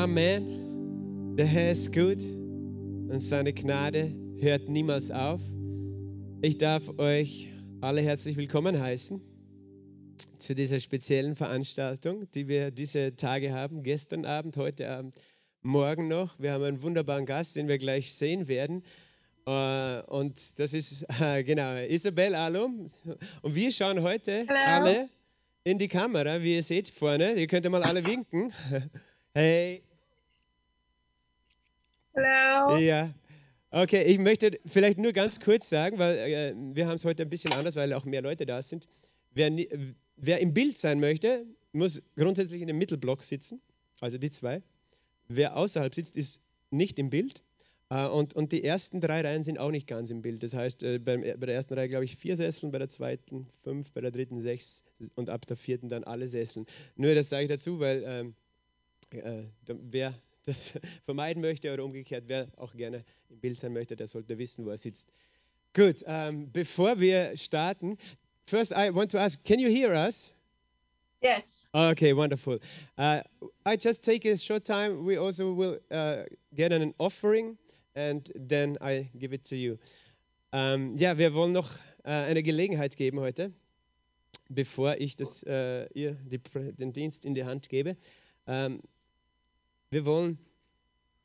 Amen. Der Herr ist gut und seine Gnade hört niemals auf. Ich darf euch alle herzlich willkommen heißen zu dieser speziellen Veranstaltung, die wir diese Tage haben, gestern Abend, heute Abend, morgen noch. Wir haben einen wunderbaren Gast, den wir gleich sehen werden. Äh, und das ist genau Isabel Alum. Und wir schauen heute Hello. alle in die Kamera, wie ihr seht vorne. Ihr könnt mal alle winken. Hey. Hello. Ja. Okay, ich möchte vielleicht nur ganz kurz sagen, weil äh, wir haben es heute ein bisschen anders, weil auch mehr Leute da sind. Wer, wer im Bild sein möchte, muss grundsätzlich in dem Mittelblock sitzen, also die zwei. Wer außerhalb sitzt, ist nicht im Bild. Äh, und, und die ersten drei Reihen sind auch nicht ganz im Bild. Das heißt, äh, beim, bei der ersten Reihe, glaube ich, vier Sesseln, bei der zweiten fünf, bei der dritten sechs und ab der vierten dann alle Sesseln. Nur das sage ich dazu, weil ähm, äh, wer das vermeiden möchte oder umgekehrt, wer auch gerne im Bild sein möchte, der sollte wissen, wo er sitzt. Gut, ähm, bevor wir starten, first I want to ask, can you hear us? Yes. Okay, wonderful. Uh, I just take a short time. We also will uh, get an offering and then I give it to you. Ähm, ja, wir wollen noch äh, eine Gelegenheit geben heute, bevor ich das, äh, ihr die, den Dienst in die Hand gebe. Ähm, wir wollen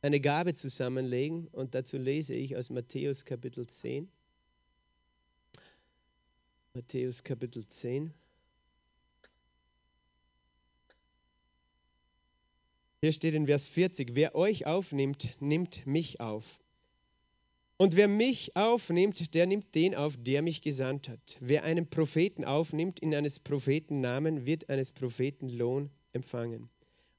eine Gabe zusammenlegen und dazu lese ich aus Matthäus Kapitel 10. Matthäus Kapitel 10. Hier steht in Vers 40, wer euch aufnimmt, nimmt mich auf. Und wer mich aufnimmt, der nimmt den auf, der mich gesandt hat. Wer einen Propheten aufnimmt in eines Propheten Namen, wird eines Propheten Lohn empfangen.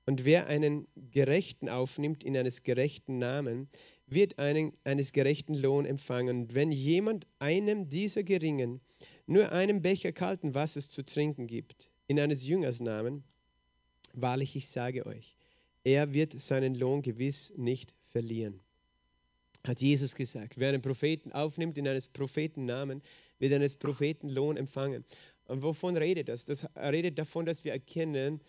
Und wer einen Gerechten aufnimmt in eines gerechten Namen, wird einen, eines gerechten Lohn empfangen. Und wenn jemand einem dieser Geringen nur einen Becher kalten Wassers zu trinken gibt, in eines Jüngers Namen, wahrlich ich sage euch, er wird seinen Lohn gewiss nicht verlieren. Hat Jesus gesagt. Wer einen Propheten aufnimmt in eines Propheten Namen, wird eines Propheten Lohn empfangen. Und wovon redet das? Das redet davon, dass wir erkennen,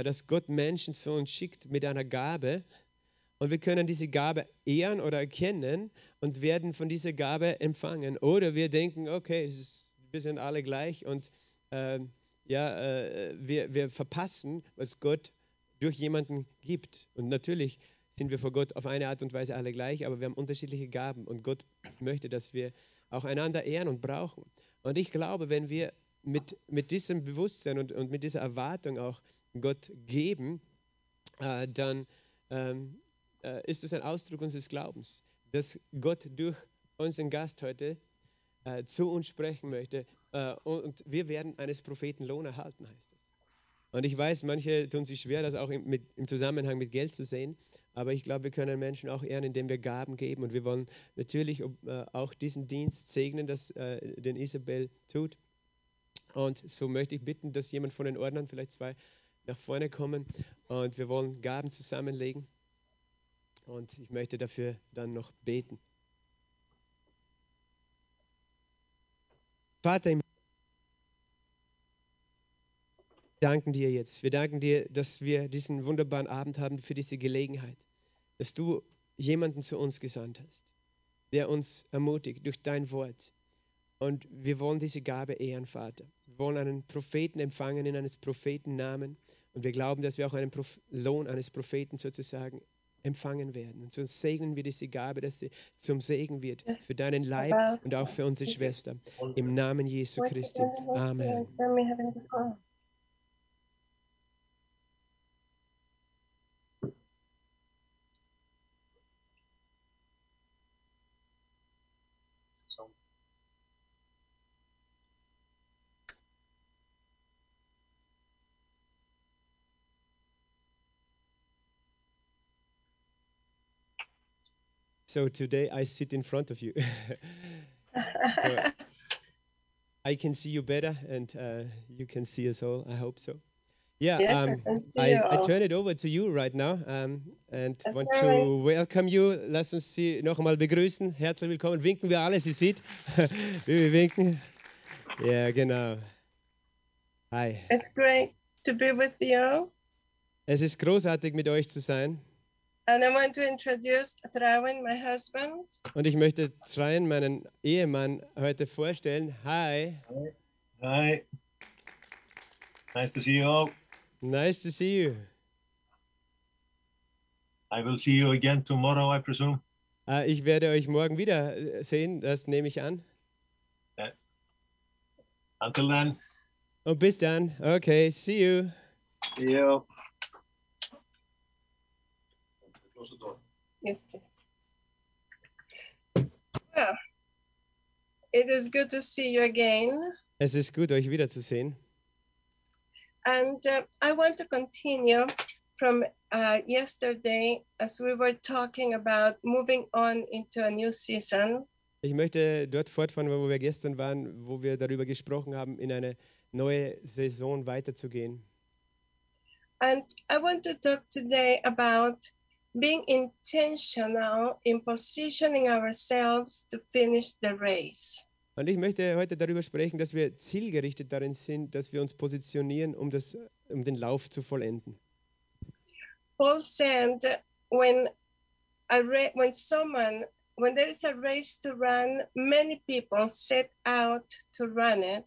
dass Gott Menschen zu uns schickt mit einer Gabe. Und wir können diese Gabe ehren oder erkennen und werden von dieser Gabe empfangen. Oder wir denken, okay, ist, wir sind alle gleich und ähm, ja, äh, wir, wir verpassen, was Gott durch jemanden gibt. Und natürlich sind wir vor Gott auf eine Art und Weise alle gleich, aber wir haben unterschiedliche Gaben und Gott möchte, dass wir auch einander ehren und brauchen. Und ich glaube, wenn wir mit, mit diesem Bewusstsein und, und mit dieser Erwartung auch Gott geben, äh, dann ähm, äh, ist es ein Ausdruck unseres Glaubens, dass Gott durch unseren Gast heute äh, zu uns sprechen möchte äh, und, wir werden eines Propheten Lohn erhalten, heißt es. Und ich weiß, manche tun sich schwer, das auch im, mit, im Zusammenhang mit Geld zu sehen. Aber ich glaube, wir können Menschen auch ehren, indem wir Gaben geben. Und wir wollen natürlich äh, auch diesen Dienst segnen, das äh, den Isabel tut. Und so möchte ich bitten, dass jemand von den Ordnern, vielleicht zwei, nach vorne kommen. Und wir wollen Gaben zusammenlegen. Und ich möchte dafür dann noch beten. Vater Wir danken dir jetzt. Wir danken dir, dass wir diesen wunderbaren Abend haben für diese Gelegenheit, dass du jemanden zu uns gesandt hast, der uns ermutigt durch dein Wort. Und wir wollen diese Gabe ehren, Vater. Wir wollen einen Propheten empfangen in eines Propheten Namen. Und wir glauben, dass wir auch einen Proph Lohn eines Propheten sozusagen empfangen werden. Und so segnen wir diese Gabe, dass sie zum Segen wird für deinen Leib und auch für unsere Schwester. Im Namen Jesu Christi. Amen. So today I sit in front of you. So I can see you better and uh, you can see us all. I hope so. Yeah, Yes, I um, I, I turn it over to you right now um, and That's want right. to welcome you. Lass uns Sie noch einmal begrüßen. Herzlich willkommen. Winken wir alle, Sie sieht. Wir winken. Ja, genau. Hi. It's great to be with you. Es ist großartig, mit euch zu sein. And I want to introduce Thrawen, my husband. Und ich möchte Trein, meinen Ehemann, heute vorstellen. Hi, Hi. Nice to see you all. nice to see you. I will see you again tomorrow, I presume. Äh, ich werde euch morgen wieder äh, sehen, das nehme ich an. Until then, Und bis dann. Okay, see you. see you. Door. Yes, please. Well, it is good to see you again. Es ist gut, euch wiederzusehen. And uh, I want to continue from uh, yesterday as we were talking about moving on into a new season. Ich möchte dort fortfahren, wo wir gestern waren, wo wir darüber gesprochen haben, in eine neue Saison weiterzugehen. And I want to talk today about being intentional in positioning ourselves to finish the race. Und ich möchte heute darüber sprechen, dass wir zielgerichtet darin sind, dass wir uns positionieren, um, das, um den Lauf zu vollenden. Paul said, when a when someone when there is a race to run, many people set out to run it,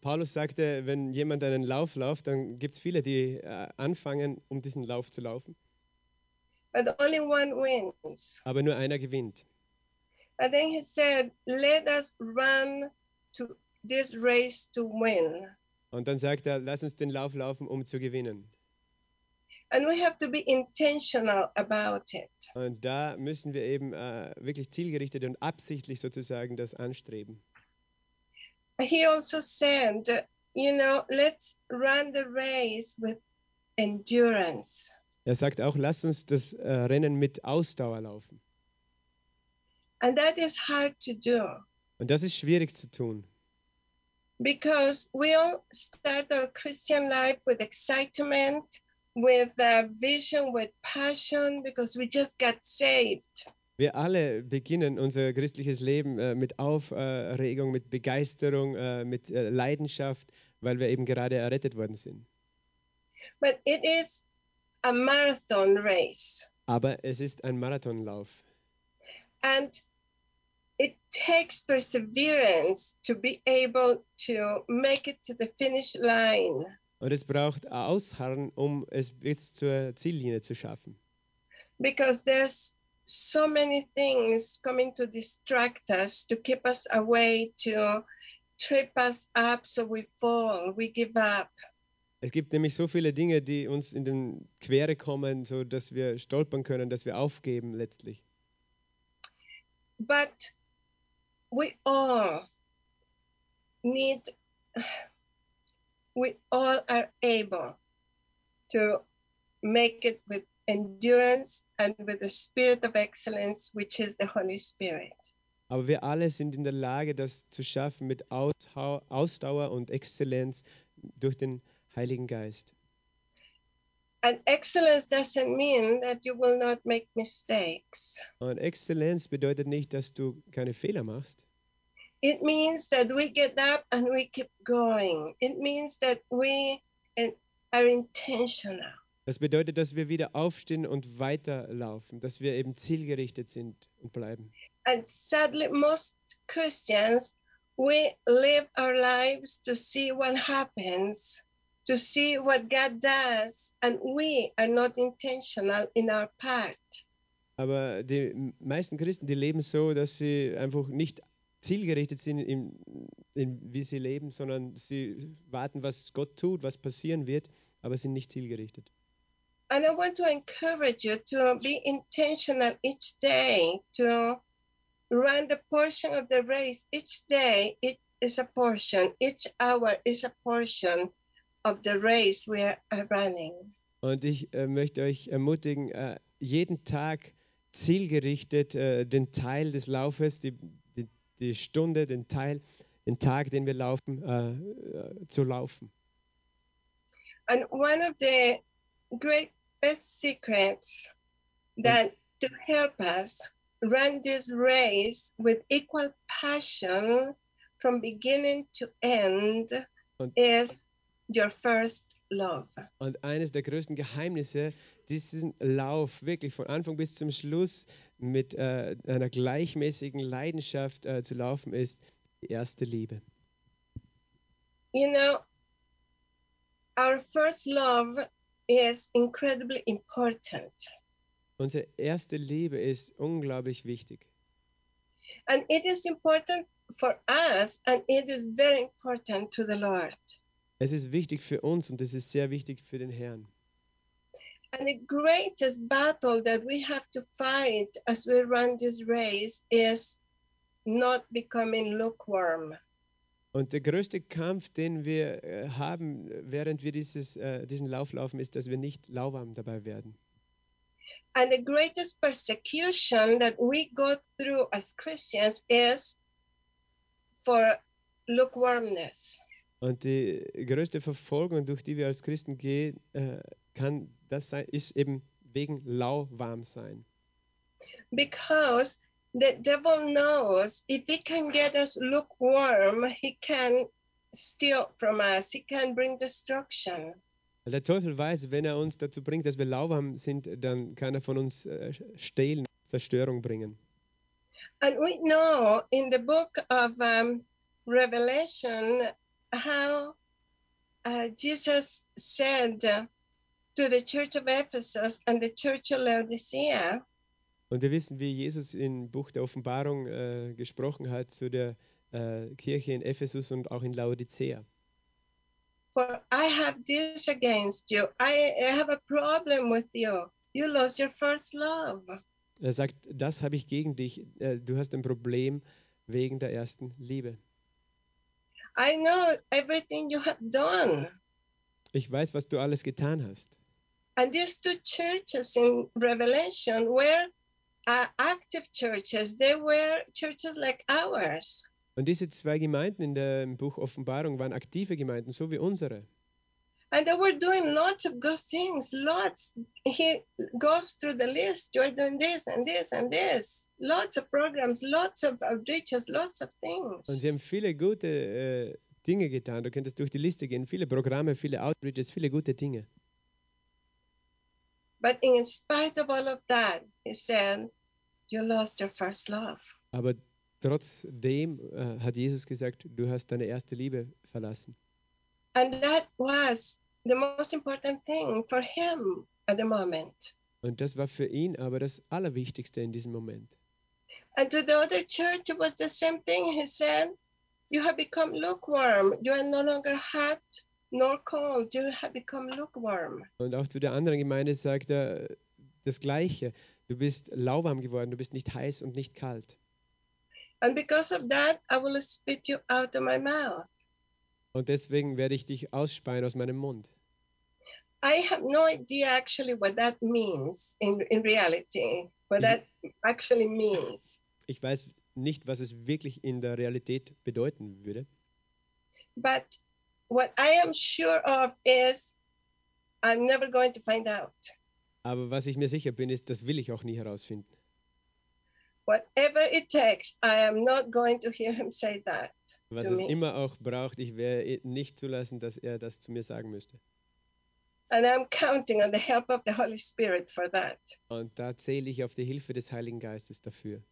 Paulus sagte, wenn jemand einen Lauf läuft, dann gibt es viele, die äh, anfangen, um diesen Lauf zu laufen, but only one wins. aber nur einer gewinnt. And then he said, Let us run to this race to win. Und dann sagt er, lass uns den Lauf laufen, um zu gewinnen. And we have to be intentional about it. Und da müssen wir eben äh, wirklich zielgerichtet und absichtlich sozusagen das anstreben. He also said, You know, let's run the race with endurance. Er sagt auch, lass uns das äh, Rennen mit Ausdauer laufen. And that is hard to do Und das ist schwierig zu tun, because we all start our Christian life with excitement, with a vision, with passion, because we just got saved. Wir alle beginnen unser christliches Leben äh, mit Aufregung, mit Begeisterung, äh, mit äh, Leidenschaft, weil wir eben gerade errettet worden sind. But it is a marathon race. Aber es ist ein Marathonlauf. And it takes perseverance to be able to make it to the finish line. Und es braucht Ausharren, um es bis zur Ziellinie zu schaffen. because there's so many things coming to distract us, to keep us away, to trip us up so we fall, we give up. Es gibt nämlich so viele Dinge, die uns in den Quere kommen, so dass wir stolpern können, dass wir aufgeben letztlich. But we all need, we all are able to make it with endurance and with the spirit of excellence, which is the Holy Spirit. Aber wir alle sind in der Lage, das zu schaffen mit Ausdauer und Exzellenz durch den Heiligen Geist. And excellence doesn't mean that you will not make mistakes. Und Exzellenz bedeutet nicht, dass du keine Fehler machst. It means that we get up and we keep going. It means that we uh, are intentional. Das bedeutet, dass wir wieder aufstehen und weiterlaufen, dass wir eben zielgerichtet sind und bleiben. And sadly, most Christians, we live our lives to see what happens, to see what God does, and we are not intentional in our part. Aber die meisten Christen, die leben so, dass sie einfach nicht zielgerichtet sind, in, in, wie sie leben, sondern sie warten, was Gott tut, was passieren wird, aber sind nicht zielgerichtet. And I want to encourage you to be intentional each day, to run the portion of the race. Each day, it is a portion. Each hour is a portion of the race we are running. Und ich äh, möchte euch ermutigen, äh, jeden Tag zielgerichtet äh, den Teil des Laufes, die, die, die Stunde, den Teil, den Tag, den wir laufen, äh, äh, zu laufen. And one of the great best secrets that to help us run this race with equal passion from beginning to end Und- is your first love. Und eines der größten Geheimnisse, diesen Lauf wirklich von Anfang bis zum Schluss mit äh, einer gleichmäßigen Leidenschaft äh, zu laufen, ist die erste Liebe. You know, our first love is incredibly important. Unsere erste Liebe ist unglaublich wichtig. And it is important for us, and it is very important to the Lord. Es ist wichtig für uns und es ist sehr wichtig für den Herrn. And the greatest battle that we have to fight as we run this race is not becoming lukewarm. Und der größte Kampf, den wir äh, haben, während wir dieses, äh, diesen Lauf laufen, ist, dass wir nicht lauwarm dabei werden. And the greatest persecution that we go through as Christians is for lukewarmness. Und die größte Verfolgung, durch die wir als Christen gehen, äh, kann das sein, ist eben wegen lauwarm sein. Because the devil knows if he can get us lukewarm, he can steal from us, he can bring destruction. Der Teufel weiß, wenn er uns dazu bringt, dass wir lauwarm sind, dann kann er von uns äh, stehlen, Zerstörung bringen. And we know in the book of um, Revelation how uh, Jesus said to the church of Ephesus and the church of Laodicea, Und wir wissen, wie Jesus im Buch der Offenbarung äh, gesprochen hat zu der äh, Kirche in Ephesus und auch in Laodicea. For I have this against you. I I have a problem with you. You lost your first love. Er sagt, das habe ich gegen dich. Äh, du hast ein Problem wegen der ersten Liebe. I know everything you have done. Ich weiß, was du alles getan hast. And these two churches in Revelation were uh, active churches. They were churches like ours. Und diese zwei Gemeinden in der, im Buch Offenbarung waren aktive Gemeinden, so wie unsere. And they were doing lots of good things. Lots. He goes through the list. You're doing this and this and this. Lots of programs, lots of outreaches, lots of Und things. sie haben viele gute äh, Dinge getan. Du könntest durch die Liste gehen. Viele Programme, viele Outreaches, viele gute Dinge. But in spite of all of that, he said, You lost your first love. Aber trotzdem äh, hat Jesus gesagt, du hast deine erste Liebe verlassen. And that was the most important thing for him at the moment. Und das war für ihn aber das Allerwichtigste in diesem Moment. And to the other church, it was the same thing. He said, You have become lukewarm. You are no longer hot nor cold. You have become lukewarm. Und auch zu der anderen Gemeinde sagt er das Gleiche. Du bist lauwarm geworden, du bist nicht heiß und nicht kalt. And because of that, I will spit you out of my mouth. Und deswegen werde ich dich ausspeien aus meinem Mund. I have no idea actually what that means in, in reality, what that actually means. Ich weiß nicht, was es wirklich in der Realität bedeuten würde. But what I am sure of is I'm never going to find out. Aber was ich mir sicher bin, ist, das will ich auch nie herausfinden. Whatever it takes, I am not going to hear him say that Was es me. immer auch braucht, ich werde nicht zulassen, dass er das zu mir sagen müsste. And I'm counting on the help of the Holy Spirit for that. Und da zähle ich auf die Hilfe des Heiligen Geistes dafür.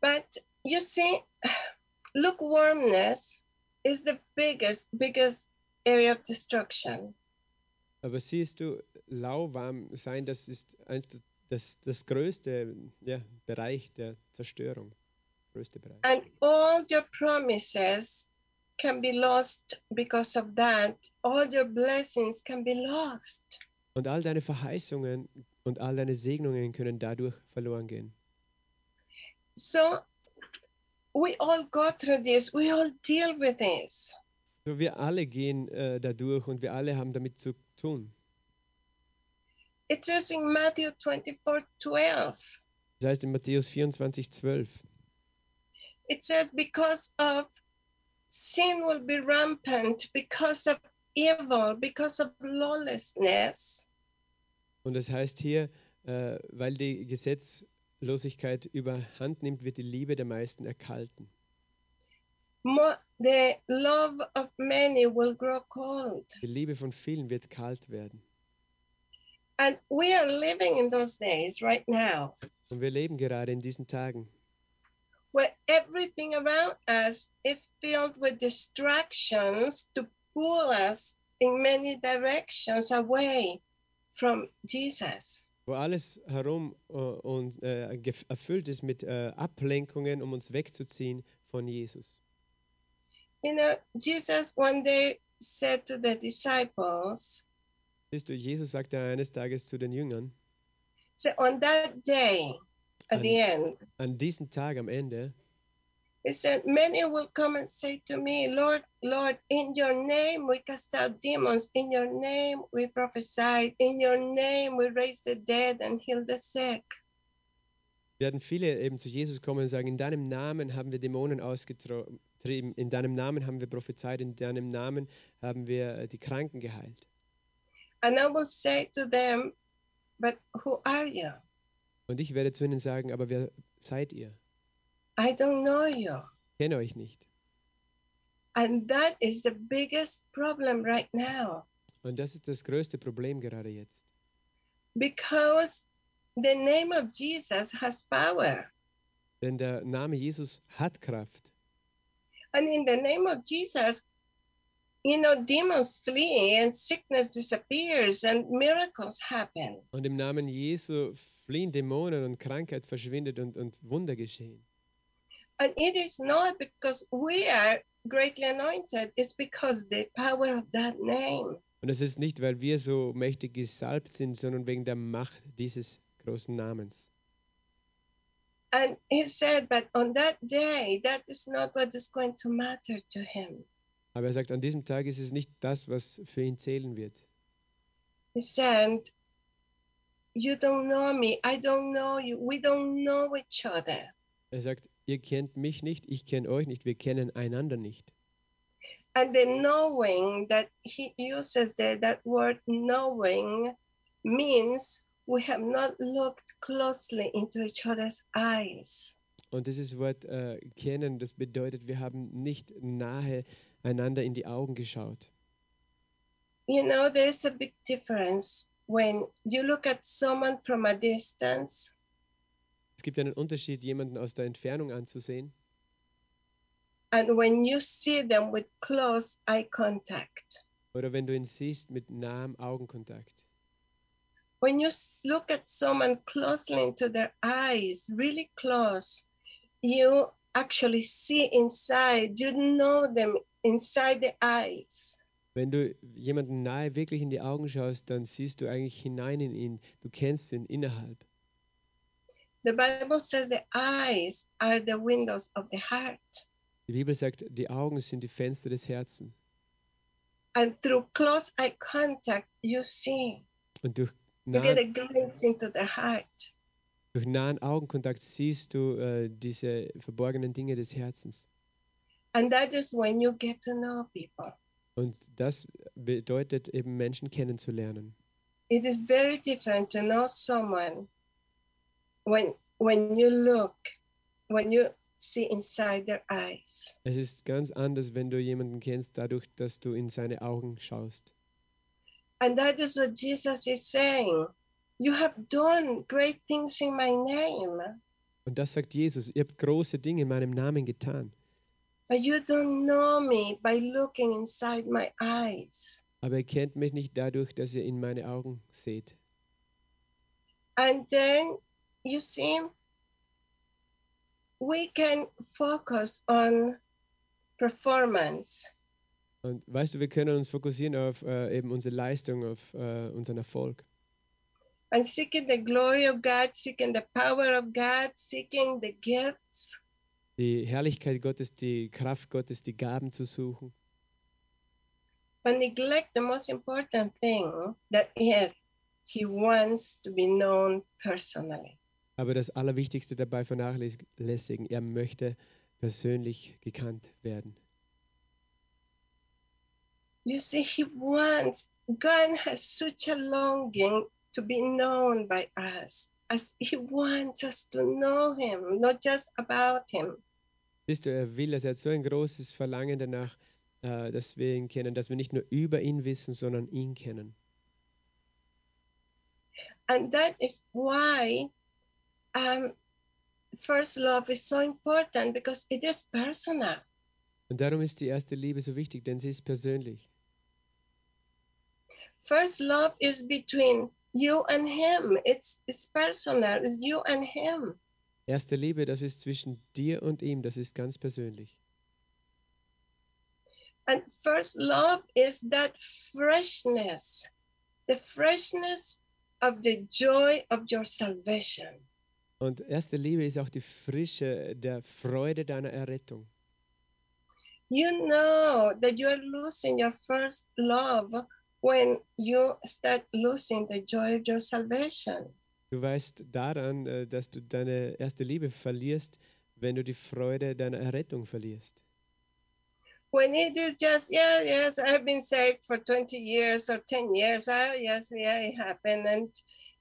But you see, lukewarmness is the biggest, biggest area of destruction. Aber siehst du, lauwarm sein, das ist eins der- das, das größte ja, Bereich der Zerstörung. Größte Bereich. And all your promises can be lost because of that. All your blessings can be lost. Und all deine Verheißungen und all deine Segnungen können dadurch verloren gehen. So we all go through this, we all deal with this. So wir alle gehen äh, dadurch und wir alle haben damit zu tun. It says in Matthew 24 12, Das heißt in Matthäus 24, 12. it says, because of sin will be rampant, because of evil, because of lawlessness. Und das heißt hier, äh, weil die Gesetzlosigkeit überhand nimmt, wird die Liebe der meisten erkalten. Mo- the love of many will grow cold. Die Liebe von vielen wird kalt werden. And we are living in those days right now Und wir leben gerade in diesen Tagen, where everything around us is filled with distractions to pull us in many directions away from Jesus. wo alles herum äh, und gef- erfüllt ist mit äh, Ablenkungen, um uns wegzuziehen von Jesus. You know, Jesus one day said to the disciples, Siehst du, Jesus sagte eines Tages zu den Jüngern, so on that day at the end, an diesem Tag am Ende, he said, Many will come and say to me, Lord, Lord, in your name we cast out demons, in your name we prophesied, in your name we raised the dead and healed the sick. werden viele eben zu Jesus kommen und sagen, in deinem Namen haben wir Dämonen ausgetrieben, in deinem Namen haben wir prophezeit, in deinem Namen haben wir äh, die Kranken geheilt. And I will say to them, But who are you? Und ich werde zu ihnen sagen, aber wer seid ihr? I don't know you. Ich kenne euch nicht. And that is the biggest problem right now Und das ist das größte Problem gerade jetzt. because the name of Jesus has power. Denn der Name Jesus hat Kraft. And in the name of Jesus, you know, demons flee and sickness disappears and miracles happen. Und im Namen Jesu fliehen Dämonen und Krankheit verschwindet und, und Wunder geschehen. And it is not because we are greatly anointed, it's because the power of that name. Und es ist nicht, weil wir so mächtig gesalbt sind, sondern wegen der Macht dieses großen Namens. And he said, but on that day, that is not what is going to matter to him. Aber er sagt, an diesem Tag ist es nicht das, was für ihn zählen wird. He said, You don't know me. I don't know you. We don't know each other. Er sagt, ihr kennt mich nicht, ich kenne euch nicht, wir kennen einander nicht. And the knowing that he uses there, that word knowing, means we have not looked closely into each other's eyes. Und dieses Wort äh, kennen, das bedeutet, wir haben nicht nahe einander in die Augen geschaut. You know, there's a big difference when you look at someone from a distance Es gibt einen Unterschied, jemanden aus der Entfernung anzusehen and when you see them with close eye contact. oder wenn du ihn siehst mit nahem Augenkontakt. When you look at someone closely into their eyes, really close, you actually see inside, you know them inside the eyes. Wenn du jemanden nahe wirklich in die Augen schaust, dann siehst du eigentlich hinein in ihn. Du kennst ihn innerhalb. The Bible says the eyes are the windows of the heart. Die Bibel sagt, die Augen sind die Fenster des Herzens. And through close eye contact, you see, Und durch, you get a nahen, glimpse into their heart. durch nahen Augenkontakt siehst du äh, diese verborgenen Dinge des Herzens. And that is when you get to know people. Und das bedeutet eben Menschen kennenzulernen. It is very different to know someone when when you look, when you see inside their eyes. Es ist ganz anders, wenn du jemanden kennst, dadurch, dass du in seine Augen schaust. And that is what Jesus is saying. You have done great things in my name, Und das sagt Jesus, ihr habt große Dinge in meinem Namen getan, but you don't know me by looking inside my eyes. aber ihr kennt mich nicht dadurch, dass ihr in meine Augen seht. And then you see, we can focus on performance. Und weißt du, wir können uns fokussieren auf äh, eben unsere Leistung, auf äh, unseren Erfolg. and seeking the glory of God, seeking the power of God, seeking the gifts. Die Herrlichkeit Gottes, die Kraft Gottes, die Gaben zu suchen. But neglect the most important thing that is, He wants to be known personally. Aber das Allerwichtigste dabei vernachlässigen, er möchte persönlich gekannt werden. You see, He wants, God has such a longing to be known by us, as He wants us to know Him, not just about Him. Siehst du, er will es, er hat so ein großes Verlangen danach, äh, dass wir ihn kennen, dass wir nicht nur über ihn wissen, sondern ihn kennen. And that is why um, first love is so important because it is personal. Und darum ist die erste Liebe so wichtig, denn sie ist persönlich. First love is between you and him. It's it's personal. It's you and him. Erste Liebe, das ist zwischen dir und ihm, das ist ganz persönlich. And first love is that freshness, the freshness of the joy of your salvation. Und erste Liebe ist auch die Frische der Freude deiner Errettung. You know that you are losing your first love when you start losing the joy of your salvation. Du weißt daran, äh, dass du deine erste Liebe verlierst, wenn du die Freude deiner Errettung verlierst. When it is just, yeah, yes, I've been saved for 20 years or 10 years. Oh, yes, yeah, it happened. And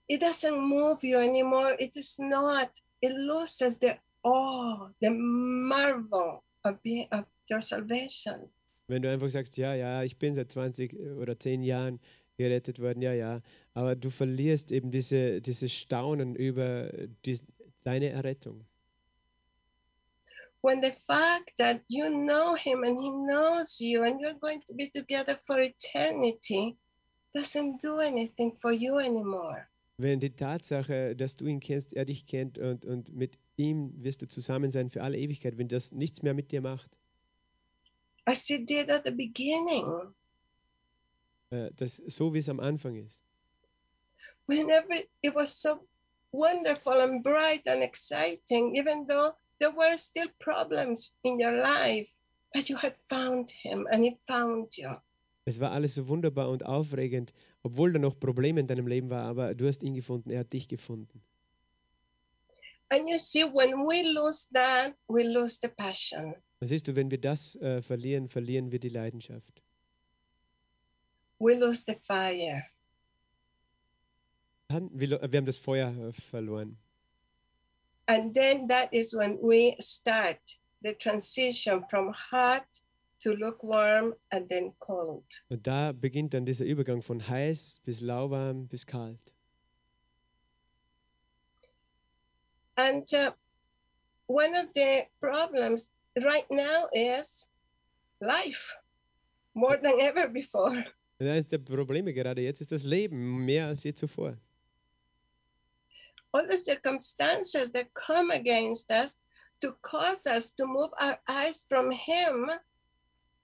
it doesn't move you anymore. It is not. It loses the awe, the marvel of, being, of your salvation. Wenn du einfach sagst, ja, ja, ich bin seit 20 oder 10 Jahren gerettet worden, ja, ja, aber du verlierst eben diese, dieses Staunen über die, deine Errettung. When the fact that you know him and he knows you and you're going to be together for eternity doesn't do anything for you anymore. Wenn die Tatsache, dass du ihn kennst, er dich kennt und, und mit ihm wirst du zusammen sein für alle Ewigkeit, wenn das nichts mehr mit dir macht, As it did at the beginning. Äh, das, so wie es am Anfang ist. whenever it was so wonderful and bright and exciting, even though there were still problems in your life, but you had found him and he found you. Es war alles so wunderbar und aufregend, obwohl da noch Probleme in deinem Leben war, aber du hast ihn gefunden, er hat dich gefunden. And you see, when we lose that, we lose the passion. Siehst du, wenn wir das äh, verlieren, verlieren wir die Leidenschaft. We lose the fire. Wir, wir haben das Feuer verloren. And then that is when we start the transition from hot to lukewarm and then cold. Und da beginnt dann dieser Übergang von heiß bis lauwarm bis kalt. And uh, one of the problems right now is life more than ever before. Eines der Probleme gerade jetzt ist das Leben mehr als je zuvor. All the circumstances that come against us to cause us to move our eyes from Him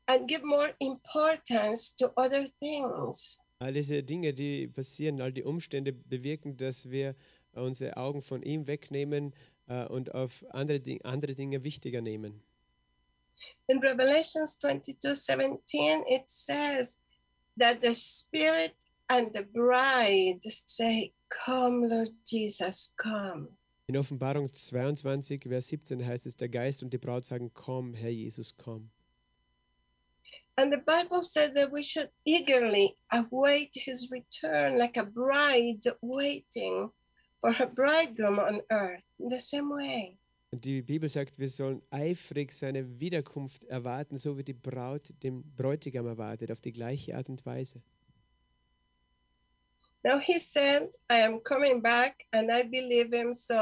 and give more importance to other things. All diese Dinge, die passieren, all die Umstände bewirken, dass wir unsere Augen von ihm wegnehmen äh, und auf andere, andere Dinge wichtiger nehmen. In Revelations 22 17, it says that the Spirit and the bride say, Come, Lord Jesus, come. In Offenbarung 22, Vers 17 heißt es, der Geist und die Braut sagen, komm, Herr Jesus, komm. And the Bible said that we should eagerly await his return like a bride waiting for her bridegroom on earth. In the same way. Und die Bibel sagt, wir sollen eifrig seine Wiederkunft erwarten, so wie die Braut den Bräutigam erwartet, auf die gleiche Art und Weise. Now he said, I am coming back and I believe him, so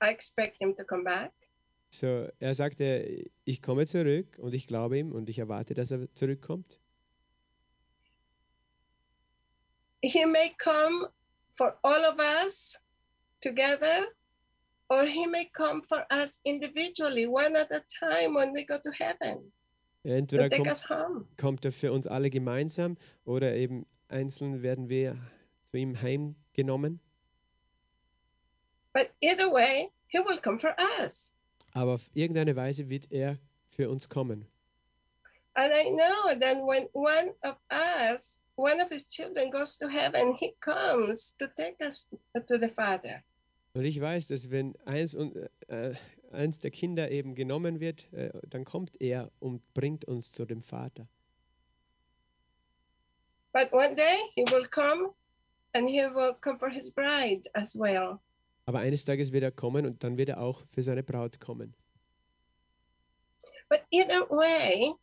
I expect him to come back. So, er sagte, ich komme zurück und ich glaube ihm und ich erwarte, dass er zurückkommt. He may come for all of us together, or he may come for us individually, one at a time when we go to heaven Entweder kommt, kommt er für uns alle gemeinsam oder eben einzeln werden wir zu ihm heimgenommen. But either way, he will come for us. Aber auf irgendeine Weise wird er für uns kommen. And I know that when one of us, one of his children goes to heaven, he comes to take us to the Father. Und ich weiß, dass wenn eins, und, äh, eins der Kinder eben genommen wird, äh, dann kommt er und bringt uns zu dem Vater. But one day he will come and he will come for his bride as well. Aber eines Tages wird er kommen und dann wird er auch für seine Braut kommen. But either way,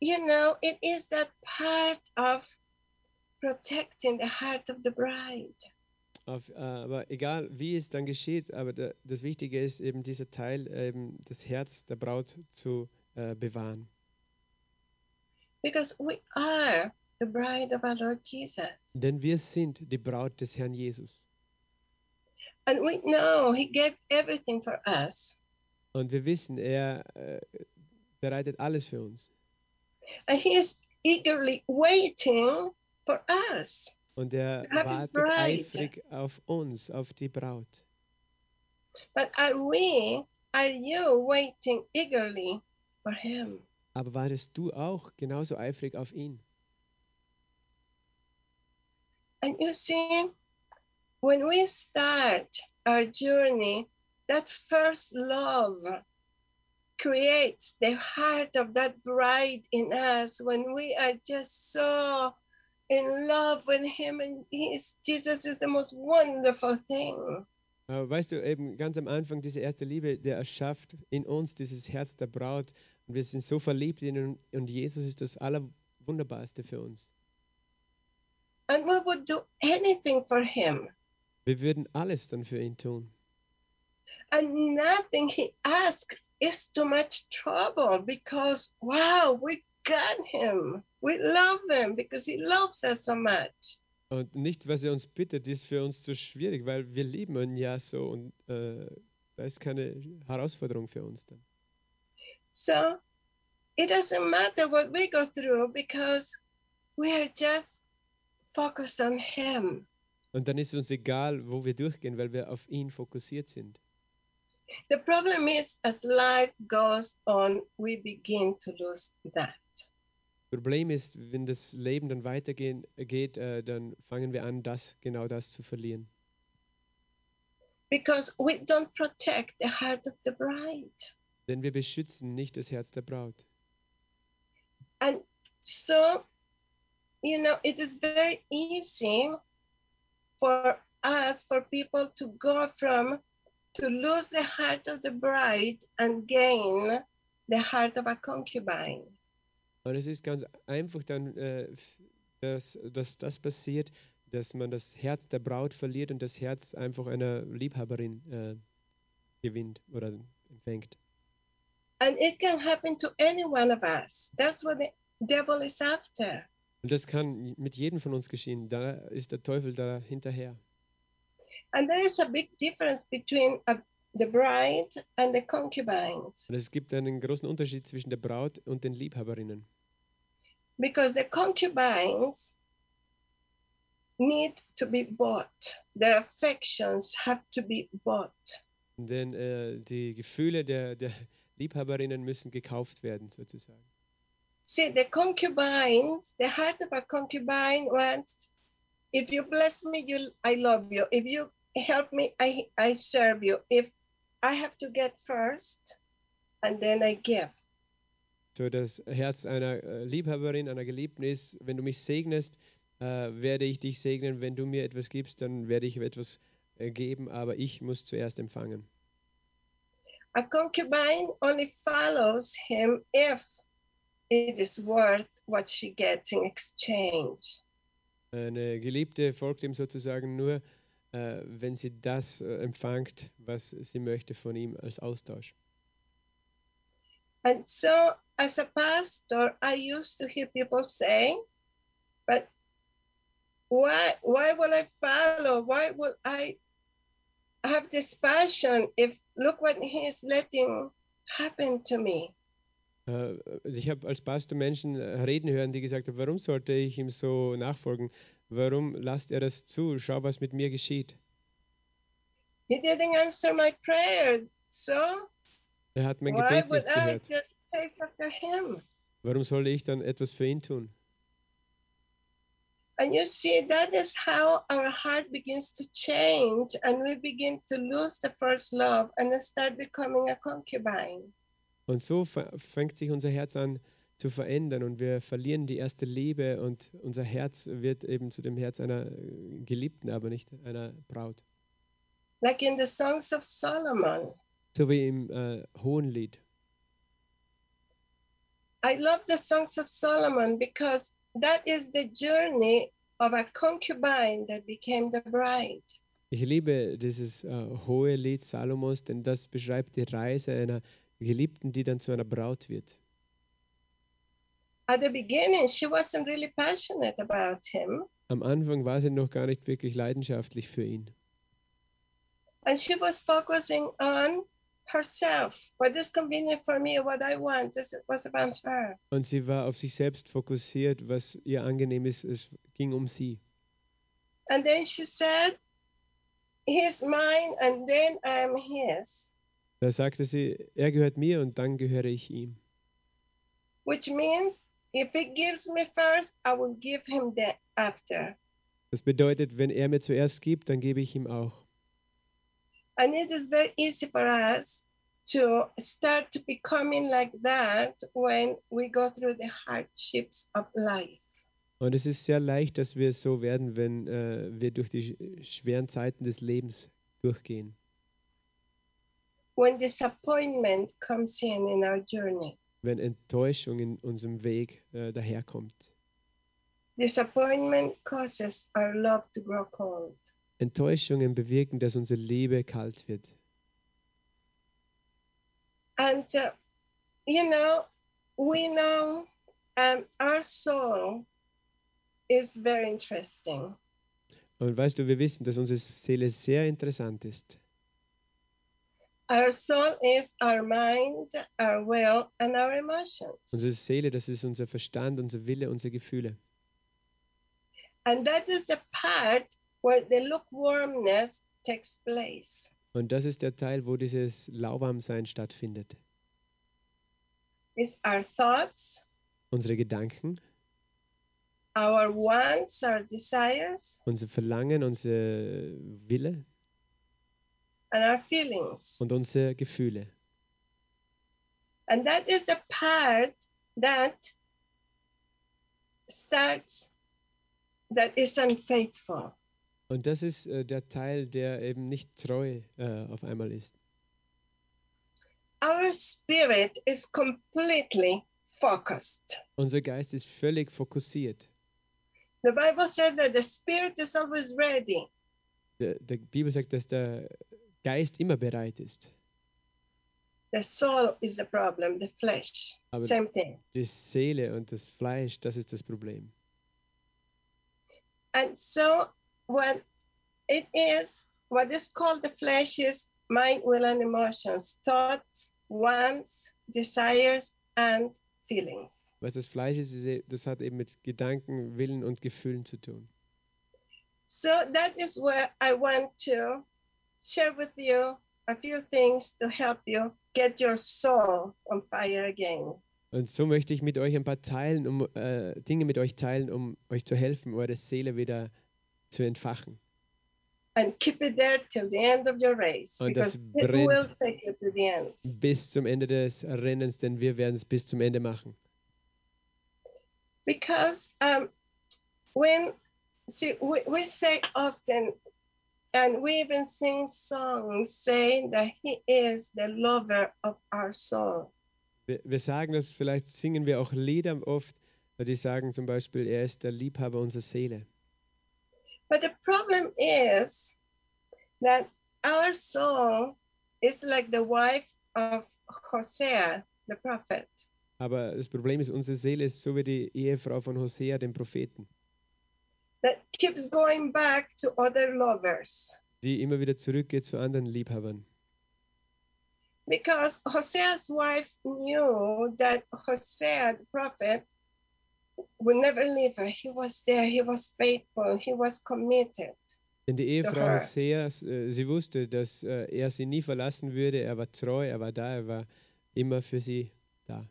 you know, it is that part of protecting the heart of the bride. Auf, äh, aber egal, wie es dann geschieht, aber da, das Wichtige ist eben dieser Teil, eben das Herz der Braut zu äh, bewahren. Because we are the bride of our Lord Jesus. Denn wir sind die Braut des Herrn Jesus. And we know He gave everything for us. Und wir wissen, er äh, bereitet alles für uns. And He is eagerly waiting for us. Und er wartet bride. eifrig auf uns, auf die Braut. But are we, are you waiting eagerly for Him? Aber wartest du auch genauso eifrig auf ihn? And you see, when we start our journey, that first love creates the heart of that bride in us when we are just so in love with him and he's, Jesus is the most wonderful thing. Aber weißt du, eben ganz am Anfang, diese erste Liebe, der erschafft in uns dieses Herz der Braut. Und wir sind so verliebt in ihn. Und Jesus ist das Allerwunderbarste für uns. And we would do anything for him. Wir würden alles dann für ihn tun. And nothing he asks is too much trouble because, wow, we got him. We love him because he loves us so much. Und nichts, was er uns bittet, ist für uns zu schwierig, weil wir lieben ihn ja so. Und äh, da ist keine Herausforderung für uns dann. So it doesn't matter what we go through because we are just focused on him. Und dann ist uns egal, wo wir durchgehen, weil wir auf ihn fokussiert sind. The problem is, as life goes on, we begin to lose that. Problem ist, wenn das Leben dann weitergehen geht, äh, dann fangen wir an, das genau das zu verlieren. Because we don't protect the heart of the bride. Denn wir beschützen nicht das Herz der Braut. And so, you know, it is very easy for us, for people to go from to lose the heart of the bride and gain the heart of a concubine. Und es ist ganz einfach dann, äh, dass, dass das passiert, dass man das Herz der Braut verliert und das Herz einfach einer Liebhaberin äh, gewinnt oder empfängt. And it can happen to any one of us. That's what the devil is after. Und das kann mit jedem von uns geschehen. Da ist der Teufel da hinterher. And there is a big difference between a, the bride and the concubines Und es gibt einen großen Unterschied zwischen der Braut und den Liebhaberinnen. Because the concubines need to be bought. Their affections have to be bought. Denn äh, die Gefühle der, der Liebhaberinnen müssen gekauft werden, sozusagen. See, the concubines, the heart of a concubine wants, if you bless me, you, I love you. If you help me, I, I serve you. If I have to get first, and then I give. So das Herz einer äh, Liebhaberin, einer Geliebten ist, wenn du mich segnest, äh, werde ich dich segnen. Wenn du mir etwas gibst, dann werde ich etwas äh, geben, aber ich muss zuerst empfangen. A concubine only follows him if it is worth what she gets in exchange. Eine Geliebte folgt ihm sozusagen nur, äh, wenn sie das äh, empfängt, was sie möchte von ihm als Austausch. And so, as a pastor, I used to hear people say, but why, why will I follow? Why will I have this passion if look what he is letting happen to me? Äh, ich habe als Pastor Menschen äh, reden hören, die gesagt haben, warum sollte ich ihm so nachfolgen? Warum lasst er das zu? Schau, was mit mir geschieht. He didn't answer my prayer. So Er hat mein why Gebet nicht gehört. Warum soll ich dann etwas für ihn tun? And you see, that is how our heart begins to change, and we begin to lose the first love and start becoming a concubine. Und so fängt sich unser Herz an zu verändern und wir verlieren die erste Liebe und unser Herz wird eben zu dem Herz einer äh, Geliebten, aber nicht einer Braut. Like in the Songs of Solomon, So wie im äh, Hohenlied. I love the songs of Solomon because that is the journey of a concubine that became the bride. Ich liebe dieses äh, hohe Lied Salomos, denn das beschreibt die Reise einer Geliebten, die dann zu einer Braut wird. At the beginning, she wasn't really passionate about him, Am Anfang war sie noch gar nicht wirklich leidenschaftlich für ihn. and she was focusing on herself. What is convenient for me, what I want. This was about her. Und sie war auf sich selbst fokussiert, was ihr angenehm ist. Es ging um sie. And then she said, He's mine, and then I'm his, Da sagte sie, er gehört mir und dann gehöre ich ihm. which means if he gives me first, I will give him the after. Das bedeutet, wenn er mir zuerst gibt, dann gebe ich ihm auch. And it is very easy for us to start becoming like that when we go through the hardships of life. Und es ist sehr leicht, dass wir so werden, wenn äh, wir durch die sch- schweren Zeiten des Lebens durchgehen. When disappointment comes in in our journey, Wenn Enttäuschung in unserem Weg äh, daherkommt. disappointment causes our love to grow cold. Enttäuschungen bewirken, dass unsere Liebe kalt wird. And, uh, you know, we know um, our soul is very interesting. Und weißt du, wir wissen, dass unsere Seele sehr interessant ist. Our soul is our mind, our will, and our emotions. Unsere Seele, das ist unser Verstand, unser Wille, unsere Gefühle. And that is the part where the lukewarmness takes place. Und das ist der Teil, wo dieses Lauwarmsein stattfindet. It's our thoughts, Unsere Gedanken, our wants, our desires, unser Verlangen, unser Wille and our feelings. und unsere Gefühle. And that is the part that starts, that is unfaithful. Und das ist äh, der Teil, der eben nicht treu äh, auf einmal ist. Our spirit is completely focused. Unser Geist ist völlig fokussiert. The Bible says that the spirit is always ready, Der, der Bibel sagt, dass der Geist immer bereit ist. the soul is the problem, the flesh, Aber- same thing. Die Seele und das Fleisch, das ist das Problem. And so, what it is, what is called the flesh is mind, will, and emotions, thoughts, wants, desires, and feelings. Was das Fleisch ist, das hat eben mit Gedanken, Willen und Gefühlen zu tun. So, that is where I want to share with you a few things to help you get your soul on fire again. Und so möchte ich mit euch ein paar teilen, um, äh, Dinge mit euch teilen, um euch zu helfen, eure Seele wieder zu entfachen. And keep it there till the end of your race Und das because it brennt. will take you to the end. Bis zum Ende des Rennens, denn wir werden es bis zum Ende machen. because um, when see we, we say often and we even sing songs saying that he is the lover of our soul Wir, wir sagen das, vielleicht singen wir auch Lieder oft, die sagen zum Beispiel, er ist der Liebhaber unserer Seele. But the problem is that our soul is like the wife of hosea the prophet. Aber das Problem ist, unsere Seele ist so wie die Ehefrau von Hosea, dem Propheten, that keeps going back to other lovers. Die immer wieder zurückgeht zu anderen Liebhabern. because hosea's wife knew that hosea the prophet would never leave her he was there he was faithful he was committed Denn die Ehefrau her. Hoseas, äh, sie wusste, dass äh, er sie nie verlassen würde. Er war treu, er war da, er war immer für sie da.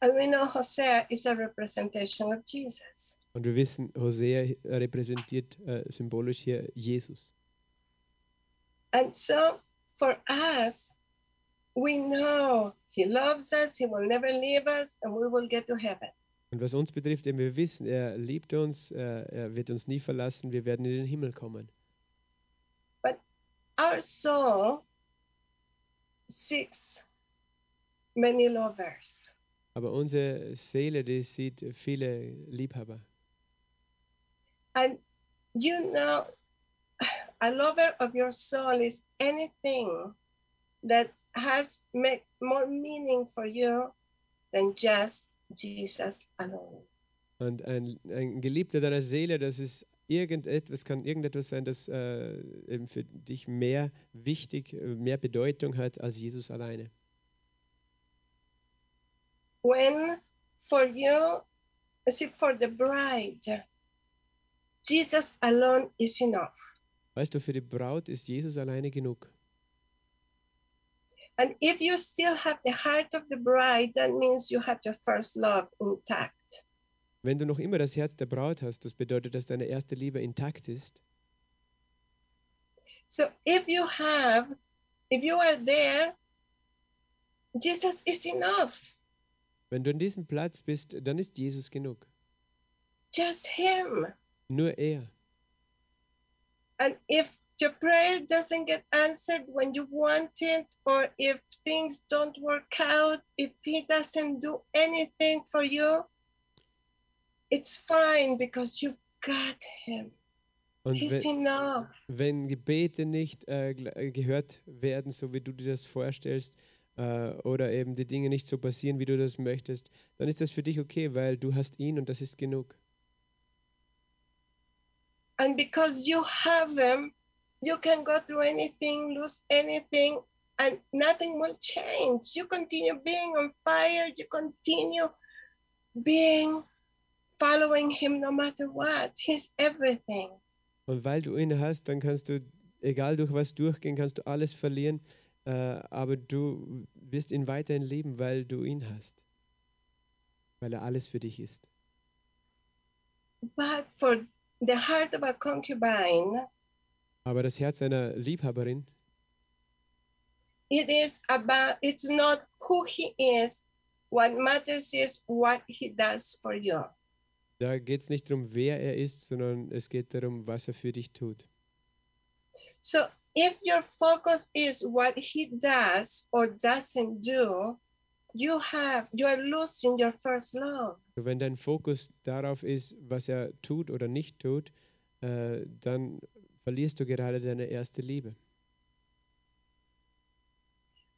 And we know Hosea is a representation of Jesus. Und wir wissen, Hosea repräsentiert äh, symbolisch hier Jesus. And so for us, we know He loves us, He will never leave us, and we will get to heaven. Und was uns betrifft, eben wir wissen, er liebt uns, er wird uns nie verlassen, wir werden in den Himmel kommen. Our soul seeks many lovers. Aber unsere Seele, die sieht viele Liebhaber. And you know, a lover of your soul is anything that has make more meaning for you than just Jesus alone. Und ein, ein Geliebter deiner Seele, das ist irgendetwas, kann irgendetwas sein, das äh, eben für dich mehr wichtig, äh, mehr Bedeutung hat als Jesus alleine. When for you, see, for the bride, Jesus alone is enough. Weißt du, für die Braut ist Jesus alleine genug. And if you still have the heart of the bride, that means you have your first love intact. Wenn du noch immer das Herz der Braut hast, das bedeutet, dass deine erste Liebe intakt ist. So if you have, if you are there, Jesus is enough. Wenn du an diesem Platz bist, dann ist Jesus genug. Just Him. Nur er. And if your prayer doesn't get answered when you want it, or if things don't work out, if He doesn't do anything for you, it's fine because you got Him. Und He's wenn, enough. wenn Gebete nicht äh, äh, gehört werden, so wie du dir das vorstellst, äh, oder eben die Dinge nicht so passieren, wie du das möchtest, dann ist das für dich okay, weil du hast ihn und das ist genug. And because you have Him, you can go through anything, lose anything, and nothing will change. You continue being on fire, you continue being following Him no matter what. He's everything. Und weil du ihn hast, dann kannst du, egal durch was durchgehen, kannst du alles verlieren, äh, aber du wirst ihn weiterhin lieben, weil du ihn hast. Weil er alles für dich ist. But for the heart of a concubine, Aber das Herz einer Liebhaberin, it is about, it's not who He is. What matters is what He does for you. da geht es nicht darum, wer er ist, sondern es geht darum, was er für dich tut. So if your focus is what he does or doesn't do, you have you are losing your first love. Wenn dein Fokus darauf ist, was er tut oder nicht tut, äh, dann verlierst du gerade deine erste Liebe.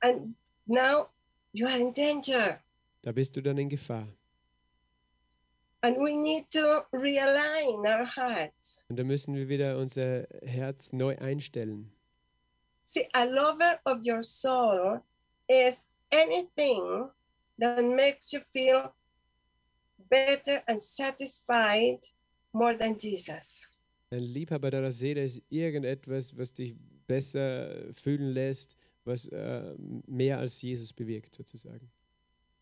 And now you are in danger. Da bist du dann in Gefahr. And we need to realign our hearts. Und da müssen wir wieder unser Herz neu einstellen. See, a lover of your soul is anything that makes you feel better and satisfied more than Jesus. Ein Liebhaber deiner Seele ist irgendetwas, was dich besser fühlen lässt, was äh, mehr als Jesus bewirkt, sozusagen.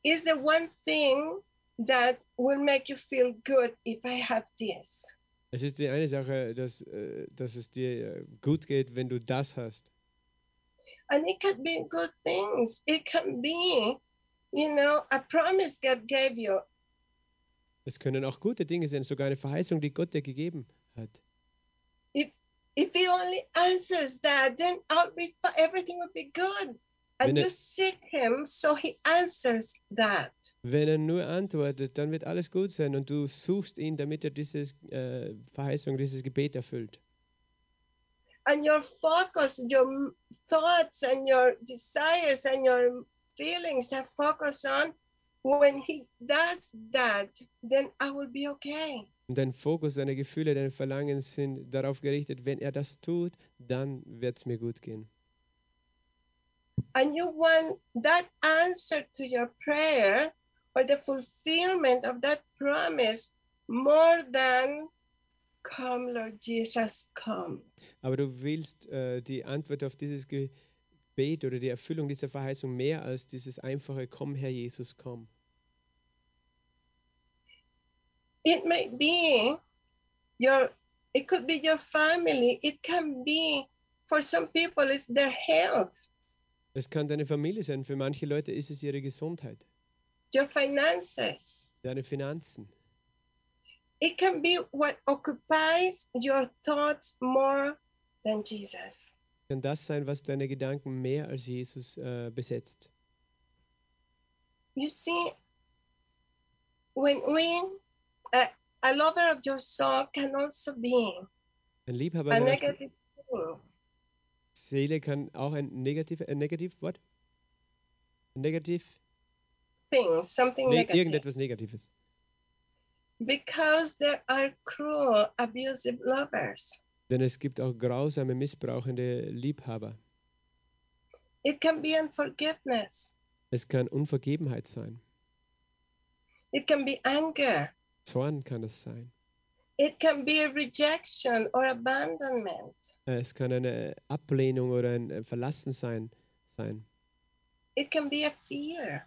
Is the one thing that will make you feel good if I have this. Es ist die eine Sache, dass, äh, dass es dir äh, gut geht, wenn du das hast. And it can be good things. It can be, you know, a promise God gave you. Es können auch gute Dinge sein, sogar eine Verheißung, die Gott dir gegeben hat. If He only answers that, then I'll be everything will be good. And er- you seek Him, so He answers that. Wenn er nur antwortet, dann wird alles gut sein und du suchst ihn, damit er diese äh, Verheißung, dieses Gebet erfüllt. And your focus, your thoughts, and your desires and your feelings are focused on when He does that, then I will be okay. Und dein Fokus, deine Gefühle, deine Verlangen sind darauf gerichtet, wenn er das tut, dann wird es mir gut gehen. and you want that answer to your prayer or the fulfillment of that promise more than come lord jesus come Aber du willst äh, die Antwort auf dieses Gebet oder die Erfüllung dieser Verheißung mehr als dieses einfache Komm, Herr Jesus, komm. It may be your it could be your family. It can be for some people it's their health. Es kann deine Familie sein, für manche Leute ist es ihre Gesundheit, your finances. Deine Finanzen. it can be what occupies your thoughts more than jesus. Kann das sein, was deine Gedanken mehr als Jesus äh, besetzt? you see, when we, a, a lover of your soul can also be Ein Liebhaber a negative thing. Seele kann auch ein negativ, ein negativ, what? Ein Negativ, thing, something ne negative. irgendetwas Negatives. Because there are cruel, abusive lovers. Denn es gibt auch grausame, missbrauchende Liebhaber. It can be unforgiveness. Es kann Unvergebenheit sein. It can be anger. Zorn kann es sein. It can be a rejection or abandonment. Äh, Es kann eine Ablehnung oder ein äh, Verlassensein sein. It can be a fear.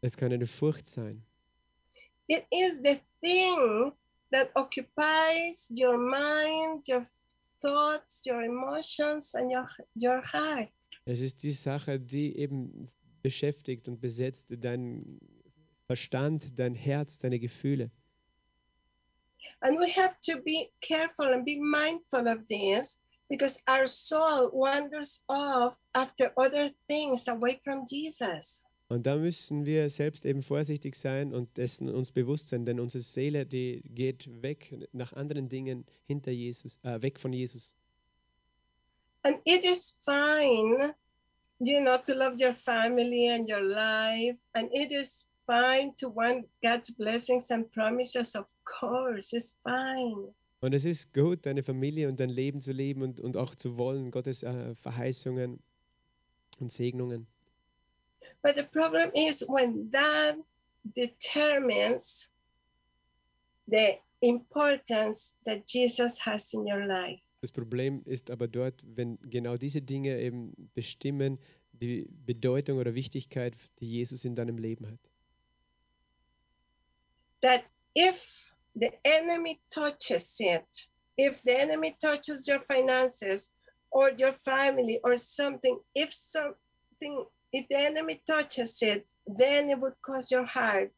Es kann eine Furcht sein. It is the thing that occupies your mind, your thoughts, your emotions, and your, your heart. Es ist die Sache, die eben beschäftigt und besetzt deinen Verstand, dein Herz, deine Gefühle. And we have to be careful and be mindful of this because our soul wanders off after other things away from Jesus. Und da müssen wir selbst eben vorsichtig sein und dessen uns bewusst sein, denn unsere Seele, die geht weg nach anderen Dingen hinter Jesus, äh, weg von Jesus. And it is fine, you know, to love your family and your life. And it is fine to want God's blessings and promises, of course, it's fine. Und es ist gut, deine Familie und dein Leben zu leben und, und auch zu wollen, Gottes äh, Verheißungen und Segnungen. But the problem is when that determines the importance that Jesus has in your life. Das Problem ist aber dort, wenn genau diese Dinge eben bestimmen die Bedeutung oder Wichtigkeit, die Jesus in deinem Leben hat. That if the enemy touches it, if the enemy touches your finances or your family or something, if something, if the enemy touches it, then it would cause your heart